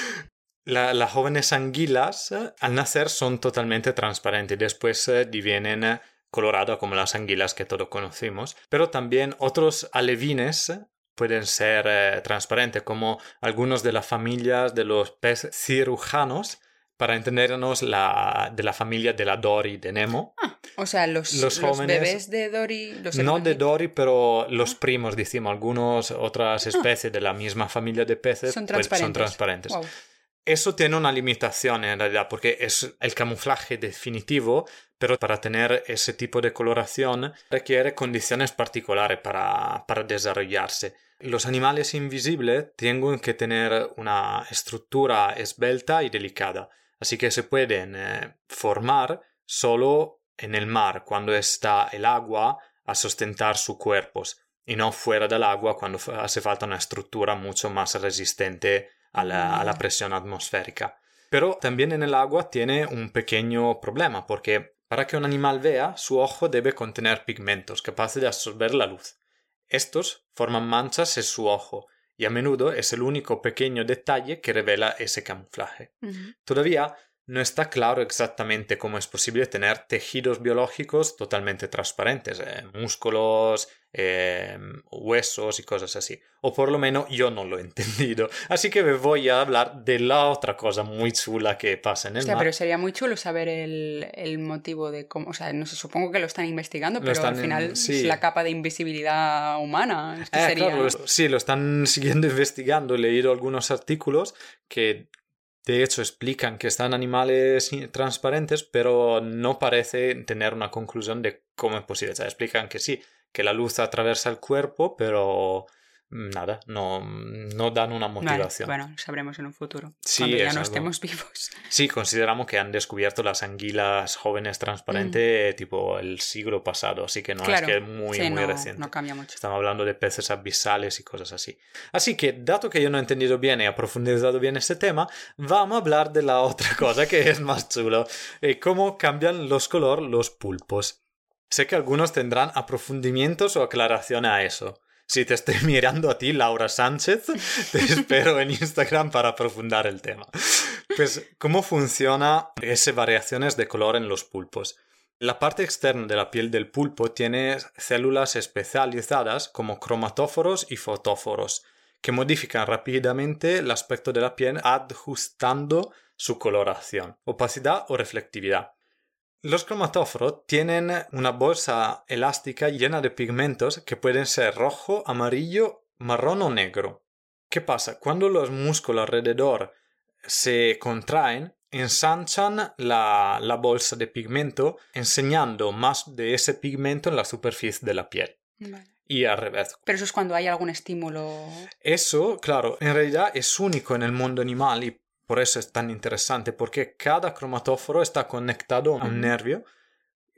[SPEAKER 1] La- las jóvenes anguilas eh, al nacer son totalmente transparentes. Después eh, divienen coloradas como las anguilas que todos conocemos. Pero también otros alevines pueden ser eh, transparentes, como algunos de las familias de los peces cirujanos, para entendernos la, de la familia de la Dory de Nemo.
[SPEAKER 2] O sea, los,
[SPEAKER 1] Los
[SPEAKER 2] los
[SPEAKER 1] jóvenes-
[SPEAKER 2] bebés de Dory, los
[SPEAKER 1] No de Dory, pero los primos, decimos, algunas otras especies de la misma familia de peces
[SPEAKER 2] son
[SPEAKER 1] pues,
[SPEAKER 2] transparentes.
[SPEAKER 1] son transparentes.
[SPEAKER 2] Wow.
[SPEAKER 1] Eso tiene una limitación en realidad, porque es el camuflaje definitivo, pero para tener ese tipo de coloración requiere condiciones particulares para, para desarrollarse. Los animales invisibles tienen que tener una estructura esbelta y delicada, así que se pueden eh, formar solo en el mar cuando está el agua a sustentar sus cuerpos y no fuera del agua cuando hace falta una estructura mucho más resistente a la, a la presión atmosférica. Pero también en el agua tiene un pequeño problema, porque para que un animal vea, su ojo debe contener pigmentos capaces de absorber la luz. Estos forman manchas en su ojo, y a menudo es el único pequeño detalle que revela ese camuflaje. Todavía no está claro exactamente cómo es posible tener tejidos biológicos totalmente transparentes, eh, músculos, eh, huesos y cosas así. O por lo menos yo no lo he entendido. Así que me voy a hablar de la otra cosa muy chula que pasa en el
[SPEAKER 2] Hostia,
[SPEAKER 1] mar.
[SPEAKER 2] pero sería muy chulo saber el, el motivo de cómo. O sea, no sé, supongo que lo están investigando, pero
[SPEAKER 1] están
[SPEAKER 2] al
[SPEAKER 1] en-
[SPEAKER 2] final
[SPEAKER 1] sí.
[SPEAKER 2] es la capa de invisibilidad humana. Es que
[SPEAKER 1] Eh,
[SPEAKER 2] sería.
[SPEAKER 1] claro, lo- sí, lo están siguiendo investigando. He leído algunos artículos que de hecho explican que están animales transparentes, pero no parece tener una conclusión de cómo es posible. O explican que sí, que la luz atraviesa el cuerpo, pero nada, no, no dan una
[SPEAKER 2] Vale,
[SPEAKER 1] motivación.
[SPEAKER 2] bueno, sabremos en un futuro.
[SPEAKER 1] Sí,
[SPEAKER 2] cuando ya no estemos vivos.
[SPEAKER 1] Sí, consideramos que han descubierto las anguilas jóvenes transparentes tipo el siglo pasado, así que no
[SPEAKER 2] Mm. claro.
[SPEAKER 1] es que es muy,
[SPEAKER 2] sí,
[SPEAKER 1] muy
[SPEAKER 2] no,
[SPEAKER 1] reciente.
[SPEAKER 2] no cambia mucho.
[SPEAKER 1] Estamos hablando de peces abisales y cosas así. Así que, dado que yo no he entendido bien y he profundizado bien este tema, vamos a hablar de la otra cosa que es más chulo. eh, cómo cambian los color los pulpos. Sé que algunos tendrán aprofundimientos o aclaración a eso. Si te estoy mirando a ti, Laura Sánchez, te espero en Instagram para aprofundar el tema. Pues, ¿cómo funciona esas variaciones de color en los pulpos? La parte externa de la piel del pulpo tiene células especializadas como cromatóforos y fotóforos, que modifican rápidamente el aspecto de la piel ajustando su coloración, opacidad o reflectividad. Los cromatóforos tienen una bolsa elástica llena de pigmentos que pueden ser rojo, amarillo, marrón o negro. ¿Qué pasa? Cuando los músculos alrededor se contraen, ensanchan la, la bolsa de pigmento, enseñando más de ese pigmento en la superficie de la piel.
[SPEAKER 2] Vale.
[SPEAKER 1] Y al revés.
[SPEAKER 2] Pero eso es cuando hay algún estímulo.
[SPEAKER 1] Eso, claro, en realidad es único en el mundo animal y por eso es tan interesante, porque cada cromatóforo está conectado a un nervio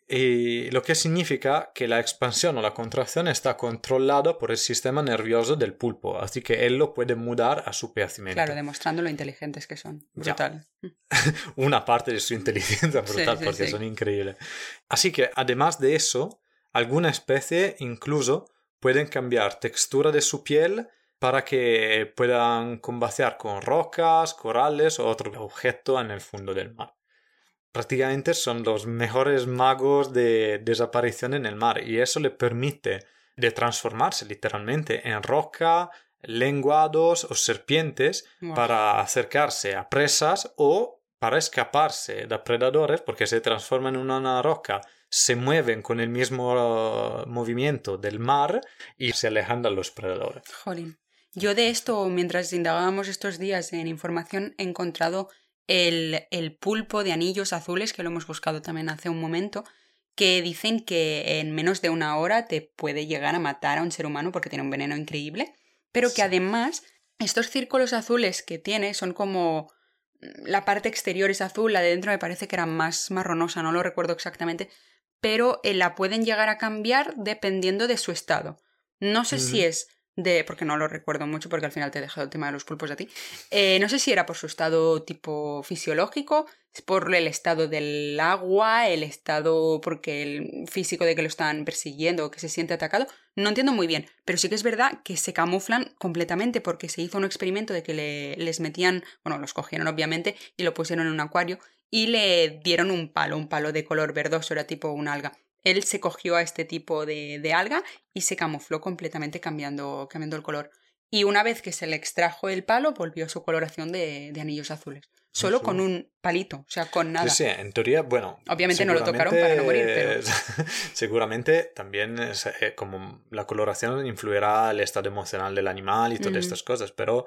[SPEAKER 1] y lo que significa que la expansión o la contracción está controlada por el sistema nervioso del pulpo, así que él lo puede mudar a su perecimiento.
[SPEAKER 2] Claro, demostrando lo inteligentes que son.
[SPEAKER 1] Ya.
[SPEAKER 2] Brutal.
[SPEAKER 1] Una parte de su inteligencia brutal
[SPEAKER 2] sí,
[SPEAKER 1] porque
[SPEAKER 2] sí.
[SPEAKER 1] son increíbles. Así que además de eso, alguna especie incluso pueden cambiar textura de su piel para que puedan combatear con rocas, corales o otro objeto en el fondo del mar. Prácticamente son los mejores magos de desaparición en el mar y eso le permite de transformarse literalmente en roca, lenguados o serpientes para acercarse a presas o para escaparse de predadores porque se transforman en una roca, se mueven con el mismo uh, movimiento del mar y se alejan de los predadores.
[SPEAKER 2] Jolín. Yo de esto, mientras indagábamos estos días en información, he encontrado el, el pulpo de anillos azules, que lo hemos buscado también hace un momento, que dicen que en menos de una hora te puede llegar a matar a un ser humano porque tiene un veneno increíble, pero que además estos círculos azules que tiene son como la parte exterior es azul, la de dentro me parece que era más marronosa, no lo recuerdo exactamente, pero eh, la pueden llegar a cambiar dependiendo de su estado. No sé si es de, porque no lo recuerdo mucho porque al final te he dejado el tema de los pulpos a ti, Eh, no sé si era por su estado tipo fisiológico, por el estado del agua, el estado porque el físico de que lo están persiguiendo o que se siente atacado, no entiendo muy bien, pero sí que es verdad que se camuflan completamente porque se hizo un experimento de que le- les metían, bueno, los cogieron obviamente y lo pusieron en un acuario y le dieron un palo, un palo de color verdoso, era tipo un alga. Él se cogió a este tipo de, de alga y se camufló completamente cambiando, cambiando el color. Y una vez que se le extrajo el palo, volvió a su coloración de, de anillos azules. Solo
[SPEAKER 1] sí.
[SPEAKER 2] con un palito, o sea, con nada.
[SPEAKER 1] Sí, sí, en teoría, bueno.
[SPEAKER 2] Obviamente no lo tocaron para no morir, pero-
[SPEAKER 1] seguramente- también es, eh, como la coloración influirá al estado emocional del animal y todas estas cosas, pero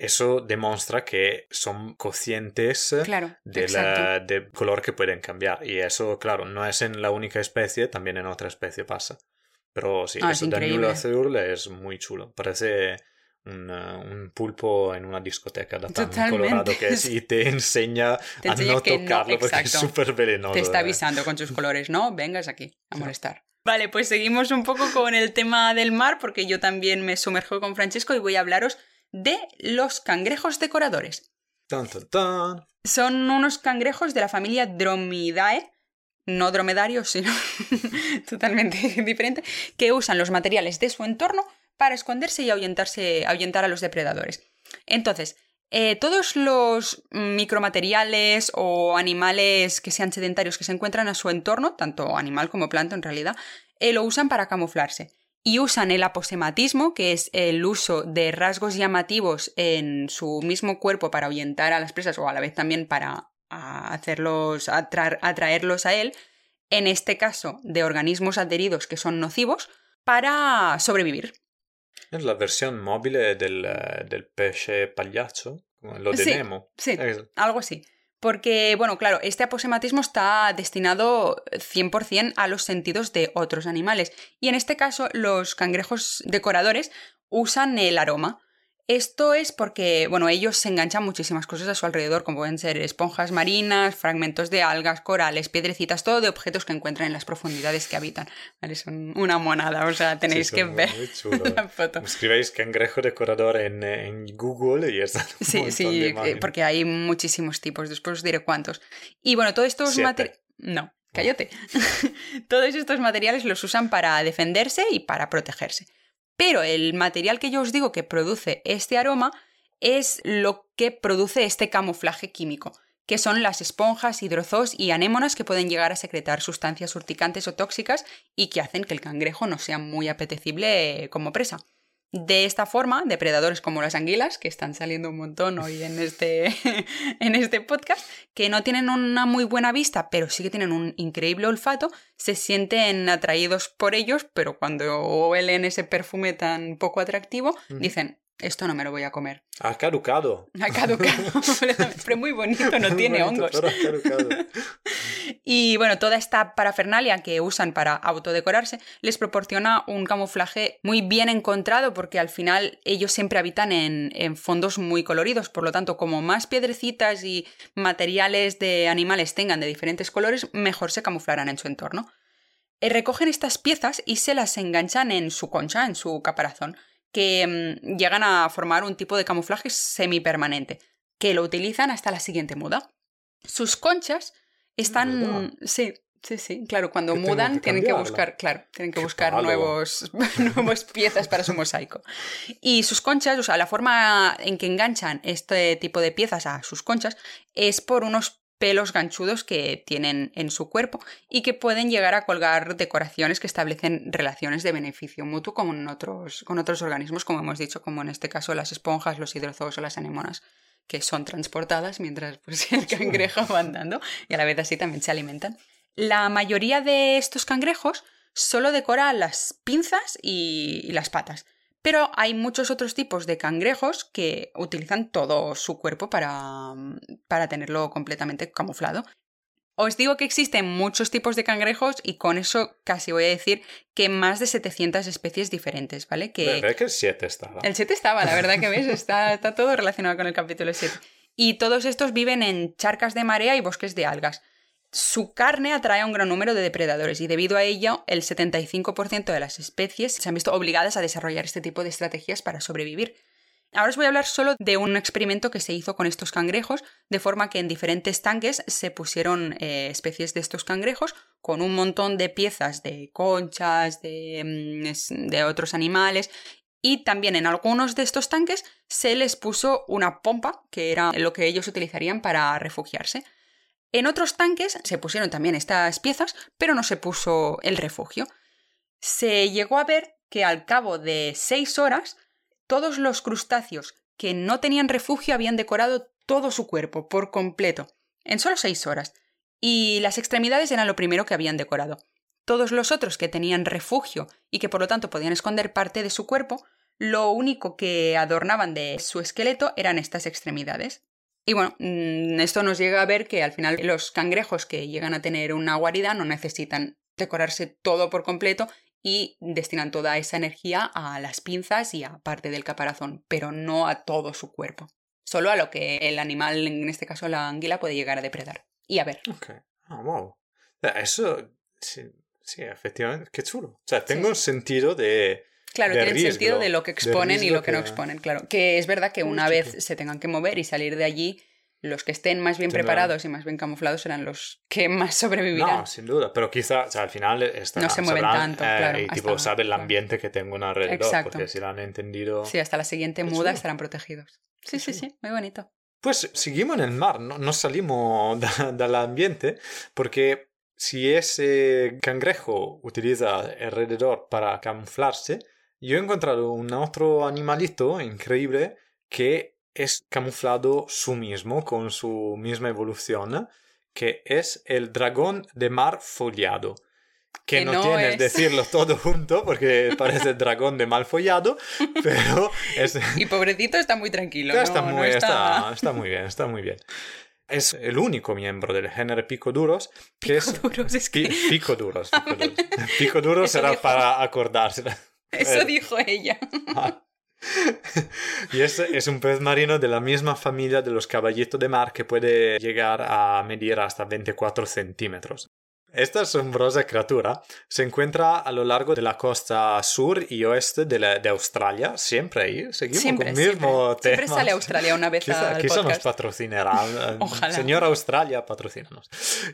[SPEAKER 1] eso demuestra que son conscientes
[SPEAKER 2] Claro,
[SPEAKER 1] de del color que pueden cambiar. Y eso, claro, no es en la única especie, también en otra especie pasa. Pero sí,
[SPEAKER 2] Ah, es
[SPEAKER 1] eso de
[SPEAKER 2] increíble.
[SPEAKER 1] anillo azul es muy chulo. Parece un, eh, un pulpo en una discoteca de tan
[SPEAKER 2] Totalmente.
[SPEAKER 1] colorado que es y te enseña
[SPEAKER 2] Te
[SPEAKER 1] a no tocarlo porque es súper venenoso.
[SPEAKER 2] Te está avisando con sus colores, ¿no? Vengas aquí a
[SPEAKER 1] Sí.
[SPEAKER 2] molestar. Vale, pues seguimos un poco con el tema del mar, porque yo también me sumerjo con Francesco y voy a hablaros de los cangrejos decoradores.
[SPEAKER 1] Tan, tan, tan.
[SPEAKER 2] Son unos cangrejos de la familia Dromidae, no dromedarios, sino totalmente diferente, que usan los materiales de su entorno para esconderse y ahuyentarse, ahuyentar a los depredadores. Entonces, Eh, todos los micromateriales o animales que sean sedentarios que se encuentran a su entorno, tanto animal como planta en realidad, eh, lo usan para camuflarse. Y usan el aposematismo, que es el uso de rasgos llamativos en su mismo cuerpo para ahuyentar a las presas o a la vez también para hacerlos, atraerlos a él, en este caso de organismos adheridos que son nocivos, para sobrevivir.
[SPEAKER 1] Es la versión móvil del, eh, del pece pagliaccio, lo de
[SPEAKER 2] sí,
[SPEAKER 1] Nemo.
[SPEAKER 2] Sí,
[SPEAKER 1] Es-
[SPEAKER 2] algo así. Porque, bueno, claro, este aposematismo está destinado 100% a los sentidos de otros animales. Y en este caso, los cangrejos decoradores usan el aroma. Esto es porque, bueno, ellos se enganchan muchísimas cosas a su alrededor, como pueden ser esponjas marinas, fragmentos de algas, corales, piedrecitas, todo de objetos que encuentran en las profundidades que habitan. ¿Vale? Son una monada, o sea, tenéis
[SPEAKER 1] Sí,
[SPEAKER 2] que ver la foto.
[SPEAKER 1] Escribéis cangrejo decorador en, en Google y están un
[SPEAKER 2] Sí, sí,
[SPEAKER 1] de
[SPEAKER 2] eh, porque hay muchísimos tipos, después os diré cuántos. Y bueno, todos estos materiales... No, cállate. todos estos materiales los usan para defenderse y para protegerse. Pero el material que yo os digo que produce este aroma es lo que produce este camuflaje químico, que son las esponjas, hidrozoos y anémonas que pueden llegar a secretar sustancias urticantes o tóxicas y que hacen que el cangrejo no sea muy apetecible eh, como presa. De esta forma, depredadores como las anguilas, que están saliendo un montón hoy en este, en este podcast, que no tienen una muy buena vista, pero sí que tienen un increíble olfato, se sienten atraídos por ellos, pero cuando huelen ese perfume tan poco atractivo, dicen, esto no me lo voy a comer.
[SPEAKER 1] Ha caducado.
[SPEAKER 2] Ha caducado, pero muy bonito, no tiene
[SPEAKER 1] bonito,
[SPEAKER 2] hongos.
[SPEAKER 1] pero ha caducado.
[SPEAKER 2] Y bueno, toda esta parafernalia que usan para autodecorarse les proporciona un camuflaje muy bien encontrado porque al final ellos siempre habitan en, en fondos muy coloridos. Por lo tanto, como más piedrecitas y materiales de animales tengan de diferentes colores, mejor se camuflarán en su entorno. Eh, recogen estas piezas y se las enganchan en su concha, en su caparazón, que mm, llegan a formar un tipo de camuflaje semipermanente, que lo utilizan hasta la siguiente muda. Sus conchas están... Sí, sí, sí. Claro, cuando mudan
[SPEAKER 1] que
[SPEAKER 2] tienen que buscar, claro, tienen que
[SPEAKER 1] Qué
[SPEAKER 2] buscar
[SPEAKER 1] palo.
[SPEAKER 2] nuevos, nuevas piezas para su mosaico. Y sus conchas, o sea, la forma en que enganchan este tipo de piezas a sus conchas es por unos pelos ganchudos que tienen en su cuerpo y que pueden llegar a colgar decoraciones que establecen relaciones de beneficio mutuo con otros, con otros organismos, como hemos dicho, como en este caso las esponjas, los hidrozoos o las anémonas, que son transportadas mientras pues, el cangrejo va andando y a la vez así también se alimentan. La mayoría de estos cangrejos solo decora las pinzas y las patas. Pero hay muchos otros tipos de cangrejos que utilizan todo su cuerpo para, para tenerlo completamente camuflado. Os digo que existen muchos tipos de cangrejos y con eso casi voy a decir que más de 700 especies diferentes, ¿vale? Que
[SPEAKER 1] que el 7 estaba.
[SPEAKER 2] el 7 estaba, la verdad que ves, está, está todo relacionado con el capítulo 7. Y todos estos viven en charcas de marea y bosques de algas. Su carne atrae a un gran número de depredadores y debido a ello el 75% de las especies se han visto obligadas a desarrollar este tipo de estrategias para sobrevivir. Ahora os voy a hablar solo de un experimento que se hizo con estos cangrejos, de forma que en diferentes tanques se pusieron eh, especies de estos cangrejos con un montón de piezas de conchas, de, mm, de otros animales, y también en algunos de estos tanques se les puso una pompa, que era lo que ellos utilizarían para refugiarse. En otros tanques se pusieron también estas piezas, pero no se puso el refugio. Se llegó a ver que al cabo de seis horas, todos los crustáceos que no tenían refugio habían decorado todo su cuerpo por completo, en solo seis horas, y las extremidades eran lo primero que habían decorado. Todos los otros que tenían refugio y que por lo tanto podían esconder parte de su cuerpo, lo único que adornaban de su esqueleto eran estas extremidades. Y bueno, mm, esto nos llega a ver que al final los cangrejos que llegan a tener una guarida no necesitan decorarse todo por completo y destinan toda esa energía a las pinzas y a parte del caparazón, pero no a todo su cuerpo. Solo a lo que el animal, en este caso la anguila, puede llegar a depredar. Y a ver.
[SPEAKER 1] Ok. Ah, wow. Eso, sí, sí, efectivamente, qué chulo. O sea, tengo sentido de...
[SPEAKER 2] Claro, tiene
[SPEAKER 1] riesgo,
[SPEAKER 2] sentido de lo que exponen y lo que no exponen, claro. Que es verdad que una vez se tengan que mover y salir de allí, los que estén más bien preparados y más bien camuflados serán los que más sobrevivirán.
[SPEAKER 1] No, sin duda. Pero quizá, o sea, al final
[SPEAKER 2] No se mueven
[SPEAKER 1] sabrán,
[SPEAKER 2] tanto,
[SPEAKER 1] eh,
[SPEAKER 2] claro,
[SPEAKER 1] Y tipo, sabe el
[SPEAKER 2] claro.
[SPEAKER 1] ambiente que tengo alrededor.
[SPEAKER 2] Exacto.
[SPEAKER 1] Porque si lo han entendido...
[SPEAKER 2] Sí, hasta la siguiente muda
[SPEAKER 1] chulo.
[SPEAKER 2] estarán protegidos. Sí, sí, sí, muy bonito.
[SPEAKER 1] Pues seguimos en el mar, no, no salimos del ambiente, porque si ese cangrejo utiliza alrededor para camuflarse, yo he encontrado un otro animalito increíble que es camuflado su mismo, con su misma evolución, que es el dragón de mar follado. Que,
[SPEAKER 2] Que
[SPEAKER 1] no,
[SPEAKER 2] no
[SPEAKER 1] tienes
[SPEAKER 2] es.
[SPEAKER 1] decirlo todo junto porque parece dragón de mal follado, pero es,
[SPEAKER 2] Y pobrecito está muy tranquilo. no-
[SPEAKER 1] está,
[SPEAKER 2] no
[SPEAKER 1] muy,
[SPEAKER 2] está-
[SPEAKER 1] está- está muy bien, está muy bien. Es el único miembro del género pico duros que es...
[SPEAKER 2] Duros, es que
[SPEAKER 1] Pi- pico duros. Pico duros, Pico duros
[SPEAKER 2] Eso
[SPEAKER 1] será
[SPEAKER 2] dijo.
[SPEAKER 1] para acordarse.
[SPEAKER 2] Eso dijo ella.
[SPEAKER 1] y es, es un pez marino de la misma familia de los caballitos de mar que puede llegar a medir hasta 24 centímetros. Esta asombrosa criatura se encuentra a lo largo de la costa sur y oeste de, la- de Australia, siempre ahí, seguimos
[SPEAKER 2] Siempre,
[SPEAKER 1] con el mismo
[SPEAKER 2] siempre. Siempre
[SPEAKER 1] tema.
[SPEAKER 2] sale Australia una vez
[SPEAKER 1] Quizá,
[SPEAKER 2] al
[SPEAKER 1] quizá nos
[SPEAKER 2] podcast.
[SPEAKER 1] patrocinará.
[SPEAKER 2] Ojalá.
[SPEAKER 1] Señor Australia, patrocínanos.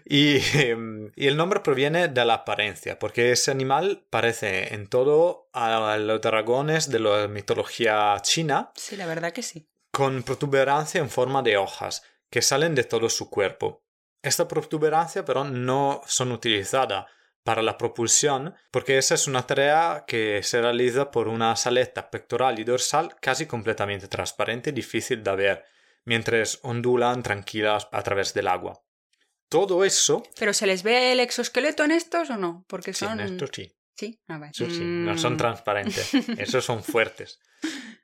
[SPEAKER 1] Y, em, y el nombre proviene de la apariencia, porque ese animal parece en todo a los dragones de la mitología china,
[SPEAKER 2] Sí, la verdad que sí.
[SPEAKER 1] con protuberancia en forma de hojas que salen de todo su cuerpo. Esta protuberancia, pero, no son utilizadas para la propulsión, porque esa es una tarea que se realiza por una saleta pectoral y dorsal casi completamente transparente y difícil de ver, mientras ondulan tranquilas a través del agua. Todo eso...
[SPEAKER 2] ¿Pero se les ve el exoesqueleto en estos o no? Porque
[SPEAKER 1] Sí,
[SPEAKER 2] son...
[SPEAKER 1] en esto sí.
[SPEAKER 2] Sí, a ver.
[SPEAKER 1] Sí, sí, no son
[SPEAKER 2] Mm.
[SPEAKER 1] transparentes, esos son fuertes.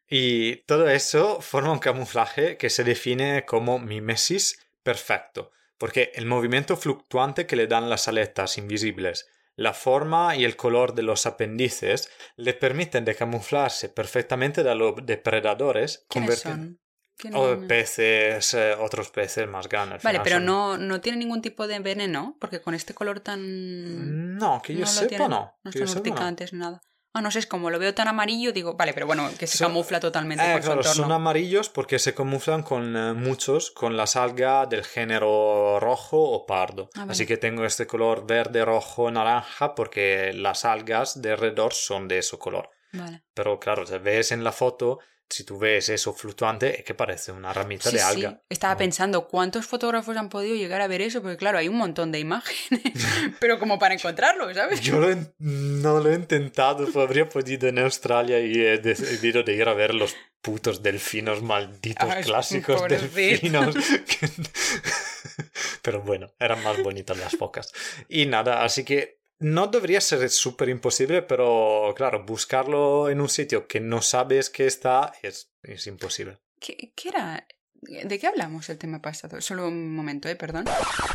[SPEAKER 1] Y todo eso forma un camuflaje que se define como mimesis perfecto, porque el movimiento fluctuante que le dan las aletas invisibles, la forma y el color de los apéndices le permiten de camuflarse perfectamente de los depredadores.
[SPEAKER 2] ¿Quiénes son? ¿Quién-
[SPEAKER 1] O peces, eh, otros peces más grandes. al
[SPEAKER 2] Vale, pero
[SPEAKER 1] son-
[SPEAKER 2] no, no tiene ningún tipo de veneno, porque con este color tan...
[SPEAKER 1] No, que yo
[SPEAKER 2] lo
[SPEAKER 1] sepa
[SPEAKER 2] tienen,
[SPEAKER 1] no.
[SPEAKER 2] No son
[SPEAKER 1] no.
[SPEAKER 2] urticantes nada. Ah, no sé, es como lo veo tan amarillo, digo, vale, pero bueno, que se
[SPEAKER 1] Son-
[SPEAKER 2] camufla totalmente
[SPEAKER 1] Eh,
[SPEAKER 2] con
[SPEAKER 1] claro,
[SPEAKER 2] su entorno.
[SPEAKER 1] son amarillos porque se camuflan con eh, muchos con las algas del género rojo o pardo.
[SPEAKER 2] Ah, vale.
[SPEAKER 1] Así que tengo este color verde, rojo, naranja porque las algas de alrededor son de ese color.
[SPEAKER 2] Vale.
[SPEAKER 1] Pero claro, si ves en la foto, si tú ves eso fluctuante, es que parece una ramita
[SPEAKER 2] Sí,
[SPEAKER 1] de
[SPEAKER 2] sí.
[SPEAKER 1] alga.
[SPEAKER 2] Estaba
[SPEAKER 1] No.
[SPEAKER 2] pensando, ¿cuántos fotógrafos han podido llegar a ver eso? Porque claro, hay un montón de imágenes, pero como para encontrarlo, ¿sabes?
[SPEAKER 1] Yo lo he- no lo he intentado, habría podido en Australia y he decidido de ir a ver los putos delfinos malditos
[SPEAKER 2] Ay,
[SPEAKER 1] clásicos delfinos. que- Pero bueno, eran más bonitas las focas. Y nada, así que no debería ser súper imposible, pero claro, buscarlo en un sitio que no sabes que está es, es imposible.
[SPEAKER 2] ¿Qué, qué era? ¿De qué hablamos el tema pasado? Solo un momento, ¿eh? Perdón.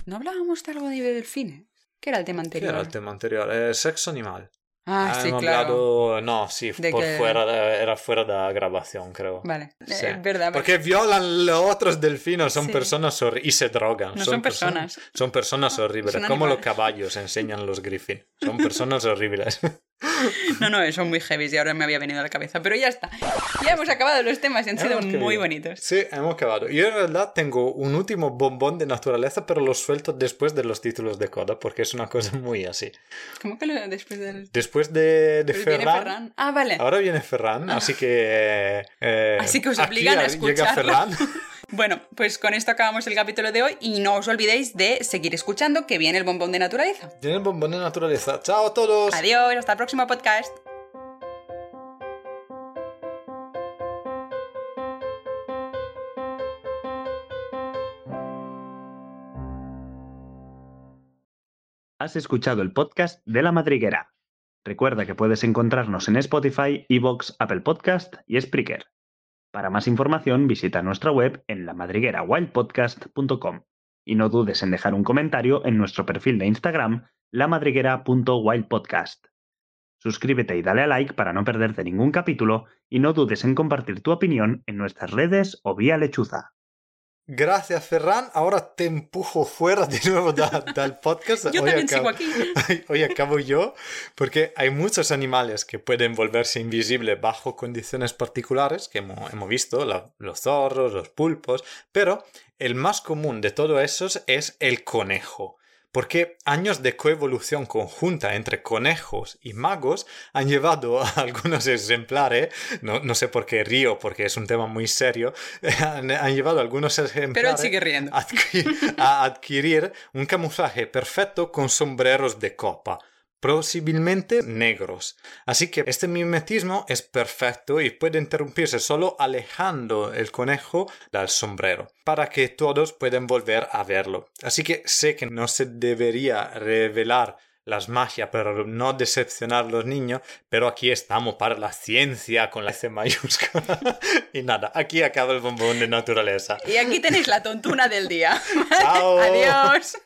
[SPEAKER 2] ¿No hablábamos de algo de delfines? ¿Qué era el tema
[SPEAKER 1] ¿Qué
[SPEAKER 2] anterior?
[SPEAKER 1] era el tema anterior? Eh, sexo animal.
[SPEAKER 2] Ah, sí, claro.
[SPEAKER 1] No, sí,
[SPEAKER 2] De
[SPEAKER 1] por
[SPEAKER 2] que-
[SPEAKER 1] fuera era fuera de la grabación, creo.
[SPEAKER 2] Vale,
[SPEAKER 1] Sí.
[SPEAKER 2] es verdad.
[SPEAKER 1] Porque violan los otros delfinos, son
[SPEAKER 2] Sí.
[SPEAKER 1] personas horribles y se drogan.
[SPEAKER 2] No son personas.
[SPEAKER 1] Son personas horribles,
[SPEAKER 2] Son
[SPEAKER 1] como los caballos enseñan los griffin. Son personas horribles.
[SPEAKER 2] No, no, son muy heavy y ahora me había venido a la cabeza. Pero ya está. Ya hemos acabado los temas y han sido
[SPEAKER 1] Hemos
[SPEAKER 2] muy bonitos.
[SPEAKER 1] Sí, hemos acabado. Yo en realidad tengo un último bombón de naturaleza, pero lo suelto después de los títulos de coda, porque es una cosa muy así.
[SPEAKER 2] ¿Cómo que lo después del.
[SPEAKER 1] Después de, de
[SPEAKER 2] Pues viene
[SPEAKER 1] Ferran,
[SPEAKER 2] Ferran? Ah, vale.
[SPEAKER 1] Ahora viene Ferran, así que... eh,
[SPEAKER 2] Así que os obligan a
[SPEAKER 1] Llega
[SPEAKER 2] escucharlo.
[SPEAKER 1] Ferran.
[SPEAKER 2] Bueno, pues con esto acabamos el capítulo de hoy y no os olvidéis de seguir escuchando que viene el bombón de naturaleza.
[SPEAKER 1] Viene el bombón de naturaleza. ¡Chao a todos!
[SPEAKER 2] Adiós, hasta el próximo
[SPEAKER 4] Has escuchado el podcast de La Madriguera. Recuerda que puedes encontrarnos en Spotify, Evox, Apple Podcast y Spreaker. Para más información visita nuestra web en lamadriguerawildpodcast.com y no dudes en dejar un comentario en nuestro perfil de Instagram lamadriguera.wildpodcast. Suscríbete y dale a like para no perderte ningún capítulo y no dudes en compartir tu opinión en nuestras redes o vía lechuza.
[SPEAKER 1] Gracias, Ferran. Ahora te empujo fuera de nuevo da- del podcast.
[SPEAKER 2] Yo
[SPEAKER 1] Hoy
[SPEAKER 2] también
[SPEAKER 1] acabo-
[SPEAKER 2] sigo aquí.
[SPEAKER 1] Hoy acabo yo, porque hay muchos animales que pueden volverse invisibles bajo condiciones particulares, que hemos, hemos visto, la- los zorros, los pulpos, pero el más común de todos esos es el conejo. Porque años de coevolución conjunta entre conejos y magos han llevado a algunos ejemplares, no, no sé por qué río, porque es un tema muy serio, han, han llevado a algunos ejemplares adqui- a adquirir un camuflaje perfecto con sombreros de copa posiblemente negros. Así que este mimetismo es perfecto y puede interrumpirse solo alejando el conejo del sombrero para que todos puedan volver a verlo. Así que sé que no se debería revelar las magias para no decepcionar a los niños, pero aquí estamos para la ciencia con la C mayúscula. y nada, aquí acaba el bombón de naturaleza.
[SPEAKER 2] Y aquí tenéis la tontuna del día.
[SPEAKER 1] Chao.
[SPEAKER 2] Adiós.